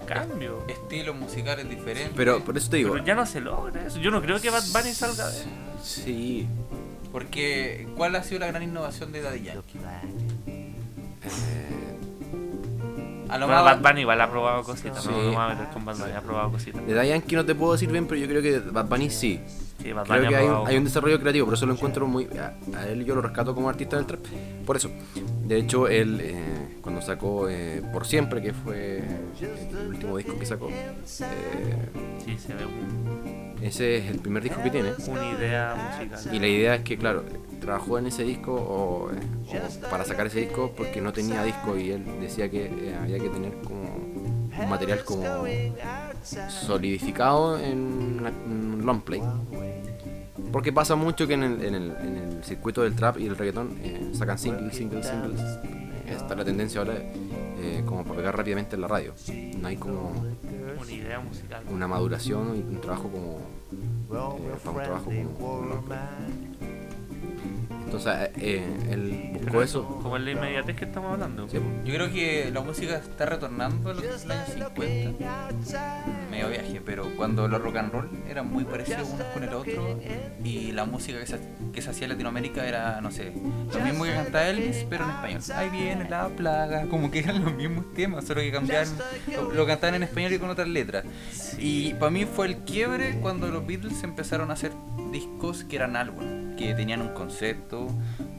Speaker 2: cambios.
Speaker 3: estilos musicales diferentes.
Speaker 1: Pero por eso te digo.
Speaker 2: Pero ya no se logra eso. Yo no creo que Bad Bunny salga de
Speaker 1: Sí.
Speaker 3: Porque, ¿cuál ha sido la gran innovación de Daddy Yankee?
Speaker 1: eh,
Speaker 3: A lo
Speaker 2: Bueno,
Speaker 3: más-
Speaker 2: Bad Bunny igual ha probado cositas.
Speaker 1: Sí.
Speaker 2: No, no me voy a meter con Bad Bunny, ha probado cositas.
Speaker 1: de Yankee no te puedo decir bien, pero yo creo que Bad Bunny sí.
Speaker 2: Sí, Bad
Speaker 1: Creo que
Speaker 2: ha
Speaker 1: hay un, hay un desarrollo creativo, por eso lo encuentro muy. A, a él yo lo rescato como artista del trap. Por eso. De hecho, él, eh, cuando sacó eh, Por Siempre, que fue el último disco que sacó, eh,
Speaker 2: Sí, se ve un-
Speaker 1: ese es el primer disco que tiene.
Speaker 2: una idea musical.
Speaker 1: Y la idea es que, claro, trabajó en ese disco o, eh, o para sacar ese disco porque no tenía disco y él decía que eh, había que tener como un material como solidificado en un long play. Porque pasa mucho que en el, en el, en el circuito del trap y el reggaetón eh, sacan singles, singles, singles. Eh, Está la tendencia ahora eh, como para pegar rápidamente en la radio. No hay como
Speaker 2: Una idea musical.
Speaker 1: una maduración y un trabajo como eh, para un trabajo como. Entonces, eh, él buscó eso.
Speaker 2: Como en la inmediatez que estamos hablando.
Speaker 1: Sí.
Speaker 3: Yo creo que la música está retornando a los años 50. Medio viaje, pero cuando los rock and roll eran muy parecidos unos con el otro y la música que se, que se hacía en Latinoamérica era, no sé, lo mismo que cantaba Elvis, pero en español. Ahí viene la plaga, como que eran los mismos temas, solo que cambiaban, lo, lo cantaban en español y con otras letras. Y para mí fue el quiebre cuando los Beatles empezaron a hacer discos que eran álbum, que tenían un concepto,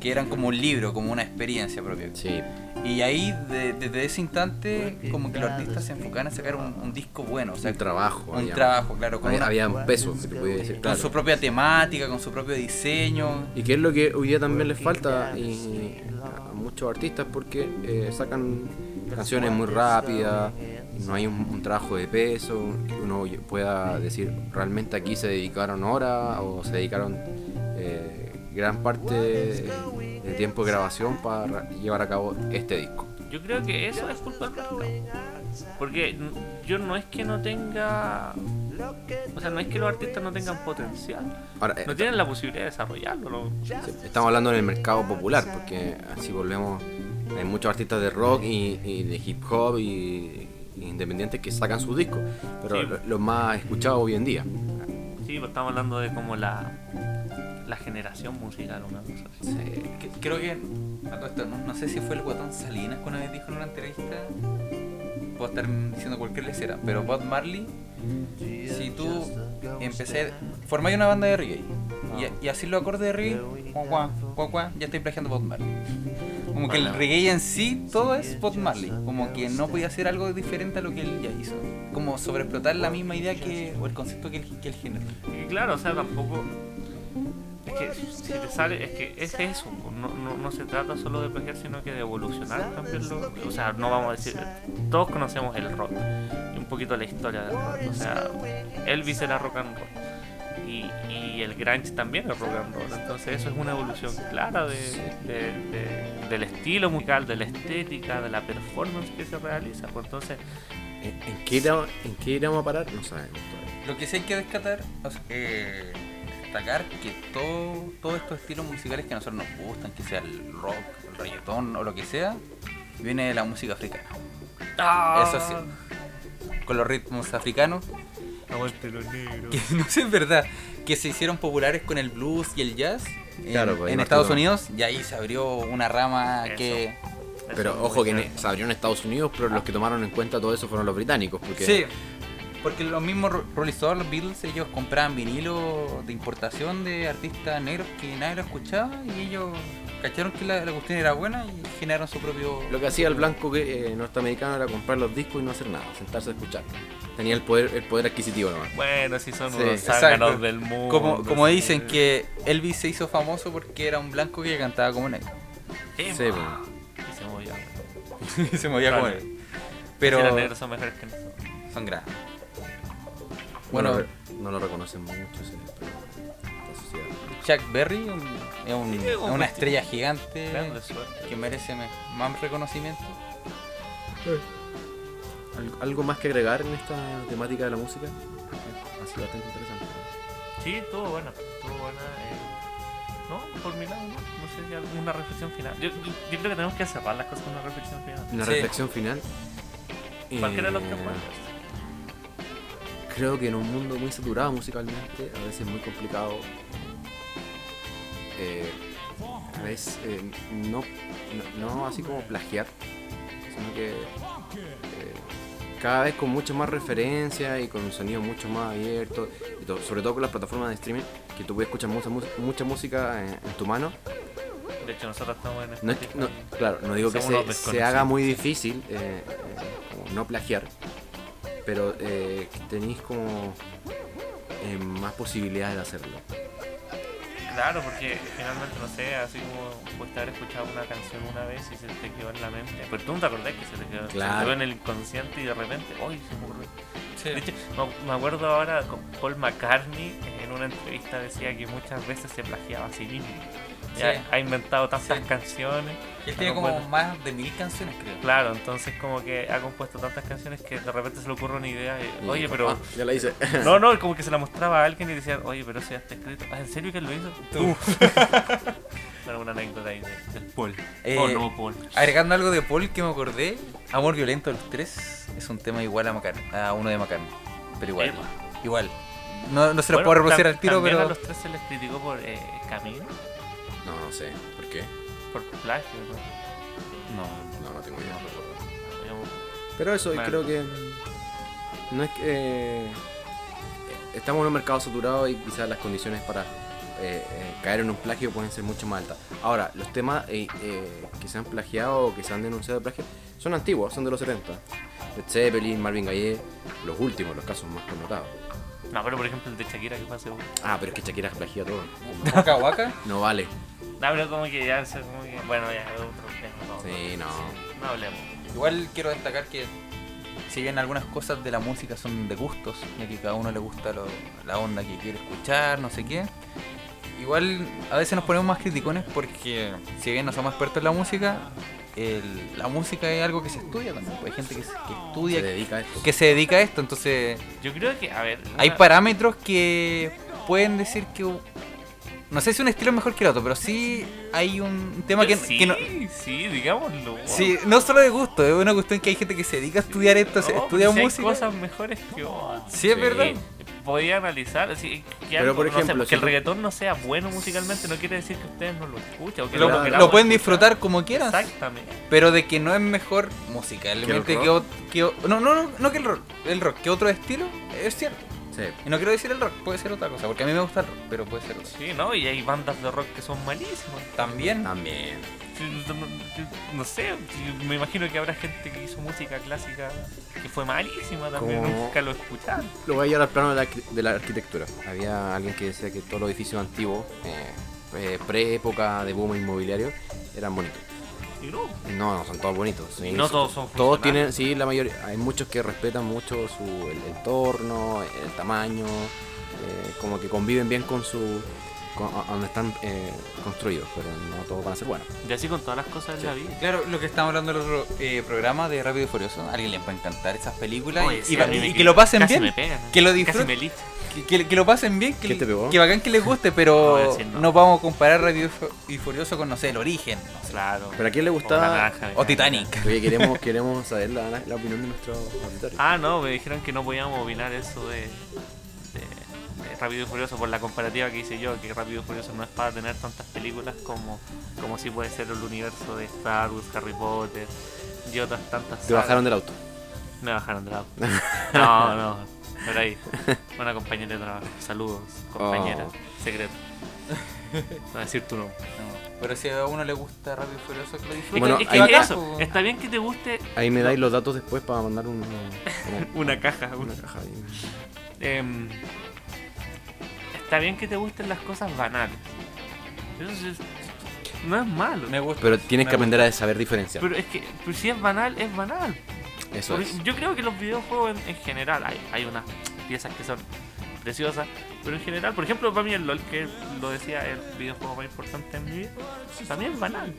Speaker 3: que eran como un libro, como una experiencia propia.
Speaker 1: Sí.
Speaker 3: Y ahí, de- desde ese instante, como que los artistas se enfocaban en sacar un, un disco bueno, o sea,
Speaker 1: un trabajo.
Speaker 3: un
Speaker 1: había-
Speaker 3: trabajo, claro, con,
Speaker 1: Había,
Speaker 3: una-
Speaker 1: habían pesos, se podía decir.
Speaker 3: con
Speaker 1: claro.
Speaker 3: su propia temática, con su propio diseño.
Speaker 1: Y que es lo que hoy día también les falta y a muchos artistas porque eh, sacan canciones muy rápidas, y no hay un, un trabajo de peso, que uno pueda decir realmente aquí se dedicaron horas o se dedicaron eh, gran parte de, de tiempo de grabación para llevar a cabo este disco.
Speaker 2: Yo creo que eso es culpa del mercado. Porque yo no es que no tenga. O sea, no es que los artistas no tengan potencial.
Speaker 1: Ahora, eh,
Speaker 2: No tienen la posibilidad de desarrollarlo. ¿no?
Speaker 1: Sí, Estamos hablando en el mercado popular, porque así volvemos. Hay muchos artistas de rock y, y de hip hop y, y independientes que sacan sus discos, pero
Speaker 2: Sí.
Speaker 1: los más escuchados hoy en día.
Speaker 2: Sí, pues estamos hablando de como la. La generación musical, una cosa así.
Speaker 3: Que- creo que, a todo esto, no, no sé si fue el guatón Salinas que una vez dijo en una entrevista, puedo estar diciendo cualquier lecera, pero Bob Marley, si tú empecé, formáis una banda de reggae y, y así los acordes de reggae, guau, guau, guau, guau, ya estoy plagiando Bob Marley. Como que el reggae en sí, todo es Bob Marley. Como que no podía hacer algo diferente a lo que él ya hizo. Como sobreexplotar la misma idea que, o el concepto que él, que él generó.
Speaker 2: Y claro, o sea, tampoco. Es que si te sale, es que es eso, no, no, no se trata solo de plagiar, sino que de evolucionar también. Lo, o sea, no vamos a decir, todos conocemos el rock y un poquito la historia del rock. O sea, Elvis era rock and roll y, el grunge también es rock and roll. Entonces, eso es una evolución clara de, de- de- del estilo musical, de la estética, de la performance que se realiza. Pues entonces,
Speaker 1: ¿En, en qué irá- ¿En qué iremos a parar? No sabemos todavía.
Speaker 3: Lo que sí hay que sea, eh, destacar que todo, todos estos estilos musicales que a nosotros nos gustan, que sea el rock, el reggaetón o lo que sea, viene de la música africana. Eso sí. Con los ritmos africanos,
Speaker 2: Aguante los negros.
Speaker 3: que no sé, es verdad, que se hicieron populares con el blues y el jazz en,
Speaker 1: Claro, pues,
Speaker 3: en Estados
Speaker 1: todo.
Speaker 3: Unidos, y ahí se abrió una rama
Speaker 2: Eso.
Speaker 3: que...
Speaker 1: Pero ojo que en- se abrió en Estados Unidos, pero los que tomaron en cuenta todo eso fueron los británicos. Porque
Speaker 3: Sí, porque los mismos ro- Rolling Stones, los Beatles, ellos compraban vinilo de importación de artistas negros que nadie lo escuchaba y ellos cacharon que la, la cuestión era buena y generaron su propio...
Speaker 1: Lo que hacía el blanco que, eh, norteamericano era comprar los discos y no hacer nada, sentarse a escuchar. Tenía el poder, el poder adquisitivo nomás.
Speaker 2: Bueno, si son
Speaker 1: Sí,
Speaker 2: unos del mundo.
Speaker 3: Como, como
Speaker 2: sí.
Speaker 3: dicen que Elvis se hizo famoso porque era un blanco que cantaba como negro.
Speaker 2: Sí,
Speaker 1: Sí, pues.
Speaker 2: Y se movió.
Speaker 3: y se movía como
Speaker 2: Vale.
Speaker 3: negro.
Speaker 2: Pero
Speaker 3: Pero
Speaker 2: los negros son mejores que nosotros.
Speaker 3: son grandes.
Speaker 1: Bueno,
Speaker 3: Bueno,
Speaker 1: no lo reconocen mucho ese, pero.
Speaker 3: Chuck Berry un- es, un-
Speaker 2: Sí,
Speaker 3: es
Speaker 2: un
Speaker 3: una estrella gigante que merece me- más reconocimiento.
Speaker 1: ¿Algo, algo más que agregar en esta temática de la música? Ha sido bastante interesante.
Speaker 2: Sí, estuvo buena. Estuvo buena. eh, No, por mi lado, no. No sé si alguna reflexión final. Yo, creo que tenemos que cerrar las cosas con una reflexión final.
Speaker 1: Una
Speaker 3: Sí.
Speaker 1: reflexión final.
Speaker 2: Cualquiera de los
Speaker 1: Eh,
Speaker 2: que pueda.
Speaker 1: Creo que en un mundo muy saturado musicalmente, a veces muy complicado, eh, veces eh, no, no, no así como plagiar, sino que eh, cada vez con mucha más referencia y con un sonido mucho más abierto, y sobre todo con las plataformas de streaming, que tú puedes escuchar mucha, mucha música en, en tu mano.
Speaker 2: De hecho, nosotros estamos en
Speaker 1: No es que- no- claro, no digo que se, se haga muy difícil eh, eh, como no plagiar, pero eh, tenéis como eh, más posibilidades de hacerlo.
Speaker 2: Claro, porque finalmente, no sé, así como puedes haber escuchado una canción una vez y se te quedó en la mente. Pero tú no te acordás que se te quedó, se te
Speaker 1: Claro.
Speaker 2: quedó en el inconsciente y de repente, ¡ay! Se me ocurrió!
Speaker 3: Sí.
Speaker 2: De hecho, me- me acuerdo ahora con Paul McCartney en una entrevista decía que muchas veces se plagiaba a sí mismo.
Speaker 3: Sí.
Speaker 2: ha, ha inventado tantas
Speaker 3: Sí.
Speaker 2: canciones.
Speaker 3: Él tiene como más de mil canciones, creo.
Speaker 2: Claro, entonces como que ha compuesto tantas canciones que de repente se le ocurre una idea y, oye, pero...
Speaker 1: "Ah, ya la hice.
Speaker 2: No, no, como que se la mostraba a alguien y decían, oye, pero eso ya está escrito. ¿Ah, ¿En serio que él lo hizo?
Speaker 3: Tú.
Speaker 2: Bueno, una anécdota ahí de- Paul.
Speaker 3: Eh,
Speaker 2: oh, no, Paul.
Speaker 3: Agregando algo de Paul que me acordé, Amor Violento de los Tres es un tema igual a, Macar a uno de McCartney. Pero igual. Igual. No, no se lo
Speaker 2: Bueno,
Speaker 3: puedo reproducir al tiro, pero.
Speaker 2: a los tres se les criticó por eh, camino,
Speaker 1: No, no sé. ¿Por qué?
Speaker 2: por plagio. ¿no?
Speaker 3: No.
Speaker 1: No, no tengo idea.
Speaker 2: Digamos,
Speaker 1: Pero eso,
Speaker 2: Bueno.
Speaker 1: creo que. No es que. eh, estamos en un mercado saturado y quizás las condiciones para eh, eh, caer en un plagio pueden ser mucho más altas. Ahora, los temas eh, eh, que se han plagiado o que se han denunciado de plagio son antiguos, son de los 70. Led Zeppelin, Marvin Gaye, los últimos, los casos más connotados.
Speaker 2: No, pero por ejemplo el de Shakira que pasa. No,
Speaker 1: Ah, pero es que Shakira plagia todo.
Speaker 3: Waka Waka.
Speaker 1: No vale.
Speaker 2: Pero como que ya, se- como que, bueno, ya es otro tema. No,
Speaker 1: Sí, no.
Speaker 2: no hablemos.
Speaker 3: Igual quiero destacar que si bien algunas cosas de la música son de gustos, ya que cada uno le gusta lo- la onda que quiere escuchar, no sé qué, igual a veces nos ponemos más criticones porque si bien no somos expertos en la música, el- la música es algo que se estudia también. pues Hay gente que, se- que estudia,
Speaker 1: Se dedica a esto.
Speaker 3: que se dedica a esto, entonces
Speaker 2: Yo creo que, a ver.
Speaker 3: hay
Speaker 2: una-
Speaker 3: parámetros que pueden decir que... No sé si un estilo es mejor que el otro, pero sí hay un tema que,
Speaker 2: sí,
Speaker 3: que no...
Speaker 2: sí, digámoslo.
Speaker 3: Sí, no solo de gusto, es una cuestión que hay gente que se dedica a estudiar esto, se
Speaker 2: No,
Speaker 3: estudia
Speaker 2: si hay
Speaker 3: música.
Speaker 2: cosas mejores que otras.
Speaker 3: Sí, es verdad.
Speaker 2: Podía analizar, así, que,
Speaker 1: Pero,
Speaker 2: algo,
Speaker 1: por
Speaker 2: no sé,
Speaker 1: ejemplo,
Speaker 2: que
Speaker 1: si
Speaker 2: el
Speaker 1: tú-
Speaker 2: reggaetón no sea bueno musicalmente no quiere decir que ustedes no lo escuchan. O que
Speaker 3: Lo,
Speaker 2: no
Speaker 3: pueden
Speaker 2: escuchar.
Speaker 3: disfrutar como quieran,
Speaker 2: Exactamente.
Speaker 3: pero de que no es mejor musicalmente
Speaker 1: ¿Que el
Speaker 3: que, no, no, no, no que el rock, el rock, que otro estilo, es cierto.
Speaker 1: Sí.
Speaker 3: Y no quiero decir el rock, puede ser otra cosa, porque a mí me gusta el rock, pero puede ser otra.
Speaker 2: Sí, ¿no? Y hay bandas de rock que son malísimas.
Speaker 3: También,
Speaker 1: También.
Speaker 2: No, sé, me imagino que habrá gente que hizo música clásica que fue malísima también,
Speaker 1: Como-
Speaker 2: nunca lo escucharon.
Speaker 1: Lo voy a llevar al plano de la, de la arquitectura. Había alguien que decía que todos los edificios antiguos, eh, eh, pre-época de boom inmobiliario, eran bonitos.
Speaker 2: Y no,
Speaker 1: No, no son todos bonitos. sí,
Speaker 2: no todos son
Speaker 1: Todos tienen, sí, la mayoría. Hay muchos que respetan mucho su, el entorno, el tamaño, eh, como que conviven bien con su. con- a- a donde están eh, construidos, pero no todos van a ser buenos.
Speaker 2: Y así con todas las cosas de la vida.
Speaker 3: claro, lo que estamos hablando en el otro eh, programa de Rápido y Furioso, a alguien le va a encantar esas películas
Speaker 2: Oye,
Speaker 3: y,
Speaker 2: sí,
Speaker 3: que lo pasen
Speaker 2: casi
Speaker 3: bien,
Speaker 2: me pegan,
Speaker 3: que lo disfruten. Que, que- que lo pasen bien, que, que bacán que les guste,
Speaker 2: No
Speaker 3: pero
Speaker 2: a decir
Speaker 3: no.
Speaker 2: no.
Speaker 3: vamos a comparar Rápido y Fu- y Furioso con, no sé, el origen, no sé,
Speaker 2: Claro.
Speaker 1: ¿Pero a quién le
Speaker 2: O
Speaker 1: gusta?
Speaker 2: Naranja
Speaker 3: o. Titanic.
Speaker 1: Oye, queremos, queremos saber la, la opinión de nuestro auditorio.
Speaker 2: Ah, no, me dijeron que no podíamos opinar eso de, de- de Rápido y Furioso por la comparativa que hice yo, que Rápido y Furioso no es para tener tantas películas como, como si puede ser el universo de Star Wars, Harry Potter y otras tantas.
Speaker 1: Te
Speaker 2: sagas.
Speaker 1: bajaron del auto.
Speaker 2: Me bajaron del auto. No, no, por ahí. Una compañera de trabajo. Saludos, compañera.
Speaker 1: Oh.
Speaker 2: Secreto. No voy a decir tu nombre.
Speaker 3: No, Pero si a uno le gusta Rápido y Furioso, que lo disfrute.
Speaker 1: Bueno,
Speaker 2: es que,
Speaker 1: ahí-
Speaker 2: eso, está bien que te guste
Speaker 1: Ahí me dais los datos después para mandar un, como-
Speaker 2: una caja. un-
Speaker 1: una caja. ahí.
Speaker 2: Em, está bien que te gusten las cosas banales. Eso es- no es malo.
Speaker 3: Me gusta.
Speaker 1: Pero tienes
Speaker 3: me
Speaker 1: que aprender a saber diferenciar.
Speaker 2: Pero es que pero si es banal, es banal.
Speaker 1: Eso
Speaker 2: Porque
Speaker 1: es.
Speaker 2: Yo creo que los videojuegos en, en general, hay, hay unas piezas que son preciosas, pero en general, por ejemplo, para mí el LOL, que lo decía, el videojuego más importante en mi vida, también es banal.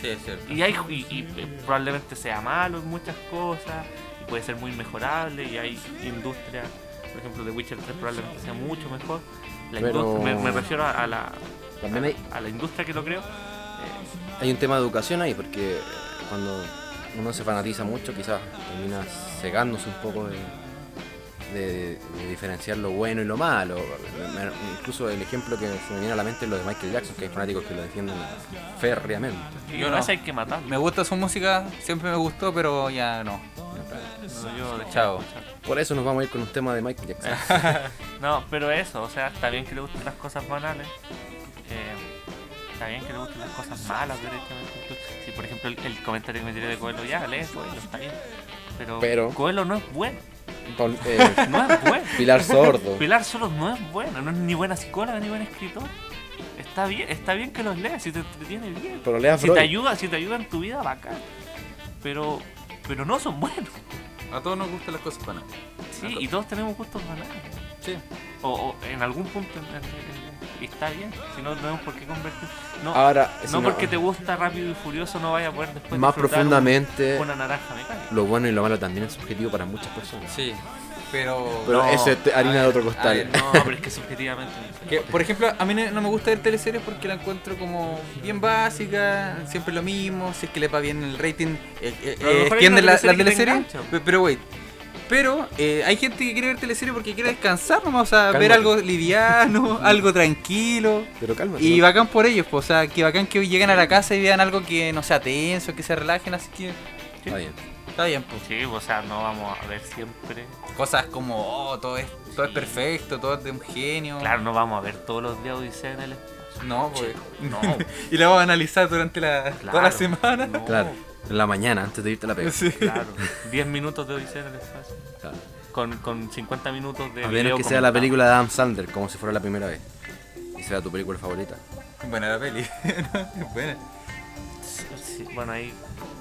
Speaker 3: Sí, es cierto.
Speaker 2: Y, hay, y, y, eh, probablemente sea malo en muchas cosas, y puede ser muy mejorable, y hay industria, por ejemplo, The Witcher 3 probablemente sea mucho mejor. La
Speaker 1: Pero-
Speaker 2: me, me refiero a, a la,
Speaker 1: También hay,
Speaker 2: a la industria que lo creo. eh,
Speaker 1: hay un tema de educación ahí, porque cuando uno se fanatiza mucho, quizás termina cegándose un poco de, de- de diferenciar lo bueno y lo malo. Incluso el ejemplo que se me viene a la mente es lo de Michael Jackson, que hay fanáticos que lo defienden férreamente.
Speaker 2: y
Speaker 3: Yo
Speaker 2: a
Speaker 3: no.
Speaker 2: veces hay que matarlo.
Speaker 3: Me gusta su música, siempre me gustó, pero ya no.
Speaker 2: No, yo
Speaker 3: Chao.
Speaker 1: Por eso nos vamos a ir con un tema de Michael Jackson.
Speaker 2: No, pero eso, o sea, está bien que le gusten las cosas banales. eh, está bien que le gusten las cosas malas, derechamente. Si, por ejemplo, el, el comentario que me tiré de Coelho, ya, lee Coelho, está bien. Pero,
Speaker 1: Pero-
Speaker 2: Coelho no es bueno.
Speaker 1: Eh,
Speaker 2: No es bueno.
Speaker 1: Pilar Sordo.
Speaker 2: Pilar Solos no es bueno, no es ni buena psicóloga ni buen escritor. Está bien, está bien que los leas, si te entretiene bien.
Speaker 1: Pero lea
Speaker 2: Si te ayuda, si te ayuda en tu vida, bacán. Pero, pero no son buenos.
Speaker 3: A todos nos gustan las cosas banales.
Speaker 2: Sí, y todos tenemos gustos banales.
Speaker 3: Sí.
Speaker 2: O, o en algún punto en, en- en- está bien, si no, no tenemos por qué convertir. No,
Speaker 1: Ahora, si
Speaker 2: no porque te gusta Rápido y Furioso no vaya a poder después
Speaker 1: más
Speaker 2: disfrutar un-
Speaker 1: profundamente,
Speaker 2: una naranja mecánica.
Speaker 1: lo bueno y lo malo también es subjetivo para muchas personas.
Speaker 3: Sí, pero...
Speaker 1: Pero
Speaker 2: No,
Speaker 1: eso es harina de otro costal.
Speaker 3: ver,
Speaker 2: No, pero es que subjetivamente. no sé.
Speaker 3: Que, por ejemplo, a mí no me gusta ver teleseries porque la encuentro como bien básica, siempre lo mismo, si es que le va bien el rating, eh, eh, eh, extiende la, la
Speaker 2: teleserie te
Speaker 3: Pero wait, pero eh, hay gente que quiere ver teleserie porque quiere descansar nomás, o sea, ver algo liviano, algo tranquilo.
Speaker 1: Pero cálmate.
Speaker 3: Y
Speaker 1: ¿no?
Speaker 3: bacán por ellos, pues, o sea, que bacán que hoy lleguen a la casa y vean algo que no sea tenso, que se relajen, así que
Speaker 1: Está bien.
Speaker 3: está bien, pues.
Speaker 2: Sí, o sea, no vamos a ver siempre.
Speaker 3: Cosas como, oh, todo es, todo es
Speaker 2: Sí.
Speaker 3: perfecto, todo es de un genio.
Speaker 2: Claro, no vamos a ver todos los días Odisea en el espacio.
Speaker 3: No, pues.
Speaker 2: No,
Speaker 3: y la vamos a analizar durante la, toda la semana.
Speaker 2: no,
Speaker 1: Claro. En la mañana, antes de irte a la pega.
Speaker 3: Sí.
Speaker 2: Claro, 10 minutos de Odisea en el espacio.
Speaker 1: Claro.
Speaker 2: Con, con 50 minutos de
Speaker 1: A
Speaker 2: video
Speaker 1: menos que sea la película de Adam Sandler, como si fuera la primera vez. Y sea tu película favorita.
Speaker 3: Buena la peli. buena.
Speaker 2: Sí, bueno, ahí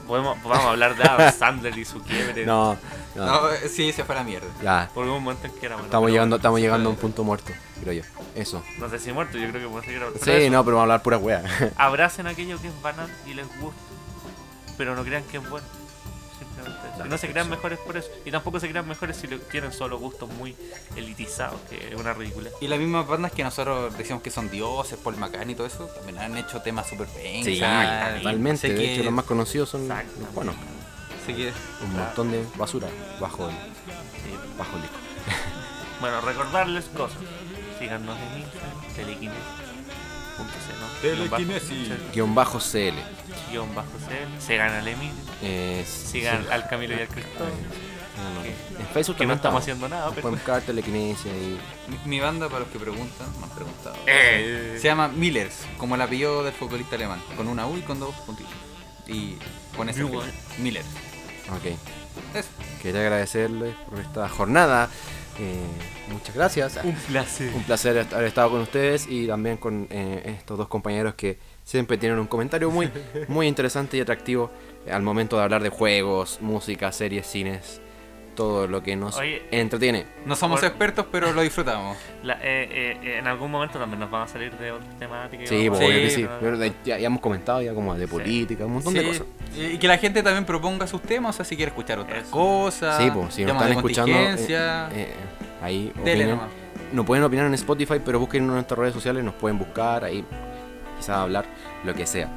Speaker 2: podemos, vamos a hablar de Adam Sandler y su quiebre.
Speaker 1: No, no.
Speaker 3: No, sí, se fue a la mierda.
Speaker 1: Ya.
Speaker 2: Porque hubo un momento en que era bueno.
Speaker 1: Estamos llegando, estamos llegando a un punto muerto, creo yo. Eso.
Speaker 2: No sé si muerto, yo creo que puedo seguir hablando.
Speaker 1: Sí, no, pero vamos a hablar pura wea.
Speaker 2: Abracen aquello que es banal y les gusta. Pero no crean que es bueno. Simplemente eso. Y no se crean mejores por eso. Y tampoco se crean mejores si tienen solo gustos muy elitizados, que es una ridícula.
Speaker 3: Y las mismas bandas que nosotros decimos que son dioses, Paul McCartney y todo eso, también han hecho temas super pencas.
Speaker 1: Sí, totalmente. De hecho, los más conocidos son los
Speaker 2: Exactamente.
Speaker 1: buenos.
Speaker 3: Sé que-
Speaker 1: Un montón de basura bajo el,
Speaker 2: Sí.
Speaker 1: bajo el disco.
Speaker 2: Bueno, recordarles cosas. Síganos en Instagram, telequinesis.c, ¿no?
Speaker 3: Telequinesis.
Speaker 2: Guión bajo-
Speaker 1: CL.
Speaker 2: Guión bajo CL. Sigan al Emilio.
Speaker 1: Eh,
Speaker 2: Sigan
Speaker 1: sí.
Speaker 2: al Camilo y al Cristóbal.
Speaker 1: No, no.
Speaker 2: que-
Speaker 1: En Facebook
Speaker 2: Que no estamos haciendo nada, pero.
Speaker 1: Pueden buscar telequinesia y.
Speaker 3: Mi, mi banda, para los que preguntan, me han preguntado.
Speaker 2: Eh,
Speaker 3: Se llama Millers, como el apellido del futbolista alemán, con una U y con dos puntitos. Y con ese. Miller.
Speaker 1: Ok.
Speaker 3: Eso.
Speaker 1: Quería agradecerles por esta jornada. Eh, muchas gracias.
Speaker 2: un placer.
Speaker 1: Un placer haber estado con ustedes y también con eh, estos dos compañeros que siempre tienen un comentario muy, muy interesante y atractivo eh, al momento de hablar de juegos, música, series, cines, todo lo que nos
Speaker 2: Oye.
Speaker 1: entretiene.
Speaker 3: No somos expertos, pero lo disfrutamos.
Speaker 2: La- eh, eh, en algún momento también nos van a salir de otras temáticas. y
Speaker 1: Sí,
Speaker 2: vamos
Speaker 1: pues,
Speaker 2: a-
Speaker 1: obvio que
Speaker 3: Sí,
Speaker 1: sí. Pero de- ya, ya hemos comentado ya como de política, un montón de cosas.
Speaker 3: Y que la gente también proponga sus temas, o sea, si quiere escuchar otras
Speaker 2: Eso.
Speaker 3: cosas.
Speaker 1: Sí, pues, si nos están escuchando, eh, eh, ahí
Speaker 3: Dele
Speaker 1: opinen.
Speaker 3: nomás.
Speaker 1: No pueden opinar en Spotify, pero busquen en nuestras redes sociales, nos pueden buscar ahí, quizás hablar, lo que sea.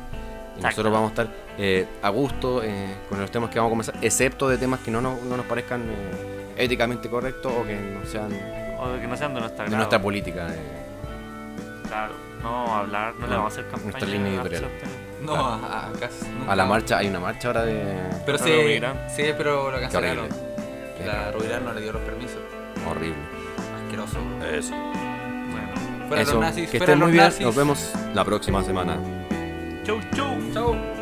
Speaker 1: Y nosotros vamos a estar eh, a gusto eh, con los temas que vamos a comenzar, excepto de temas que no nos, no nos parezcan eh, éticamente correctos o que no sean de
Speaker 2: O de que no sean de nuestra
Speaker 1: política. eh.
Speaker 2: Claro, no hablar, no, le vamos a hacer campaña.
Speaker 1: nuestra línea editorial.
Speaker 3: No, a, a casi nunca.
Speaker 1: A la marcha, hay una marcha ahora de...
Speaker 3: Pero sí, sí, pero lo cancelaron. La Rubilar no le dio los permisos.
Speaker 1: Horrible.
Speaker 3: Asqueroso.
Speaker 1: Eso.
Speaker 2: Bueno,
Speaker 3: Fuera
Speaker 1: Eso.
Speaker 3: los nazis,
Speaker 1: que
Speaker 3: fuera
Speaker 1: estén
Speaker 3: los
Speaker 1: muy bien.
Speaker 3: nazis.
Speaker 1: Nos vemos la próxima semana.
Speaker 2: chau, chau.
Speaker 3: Chau.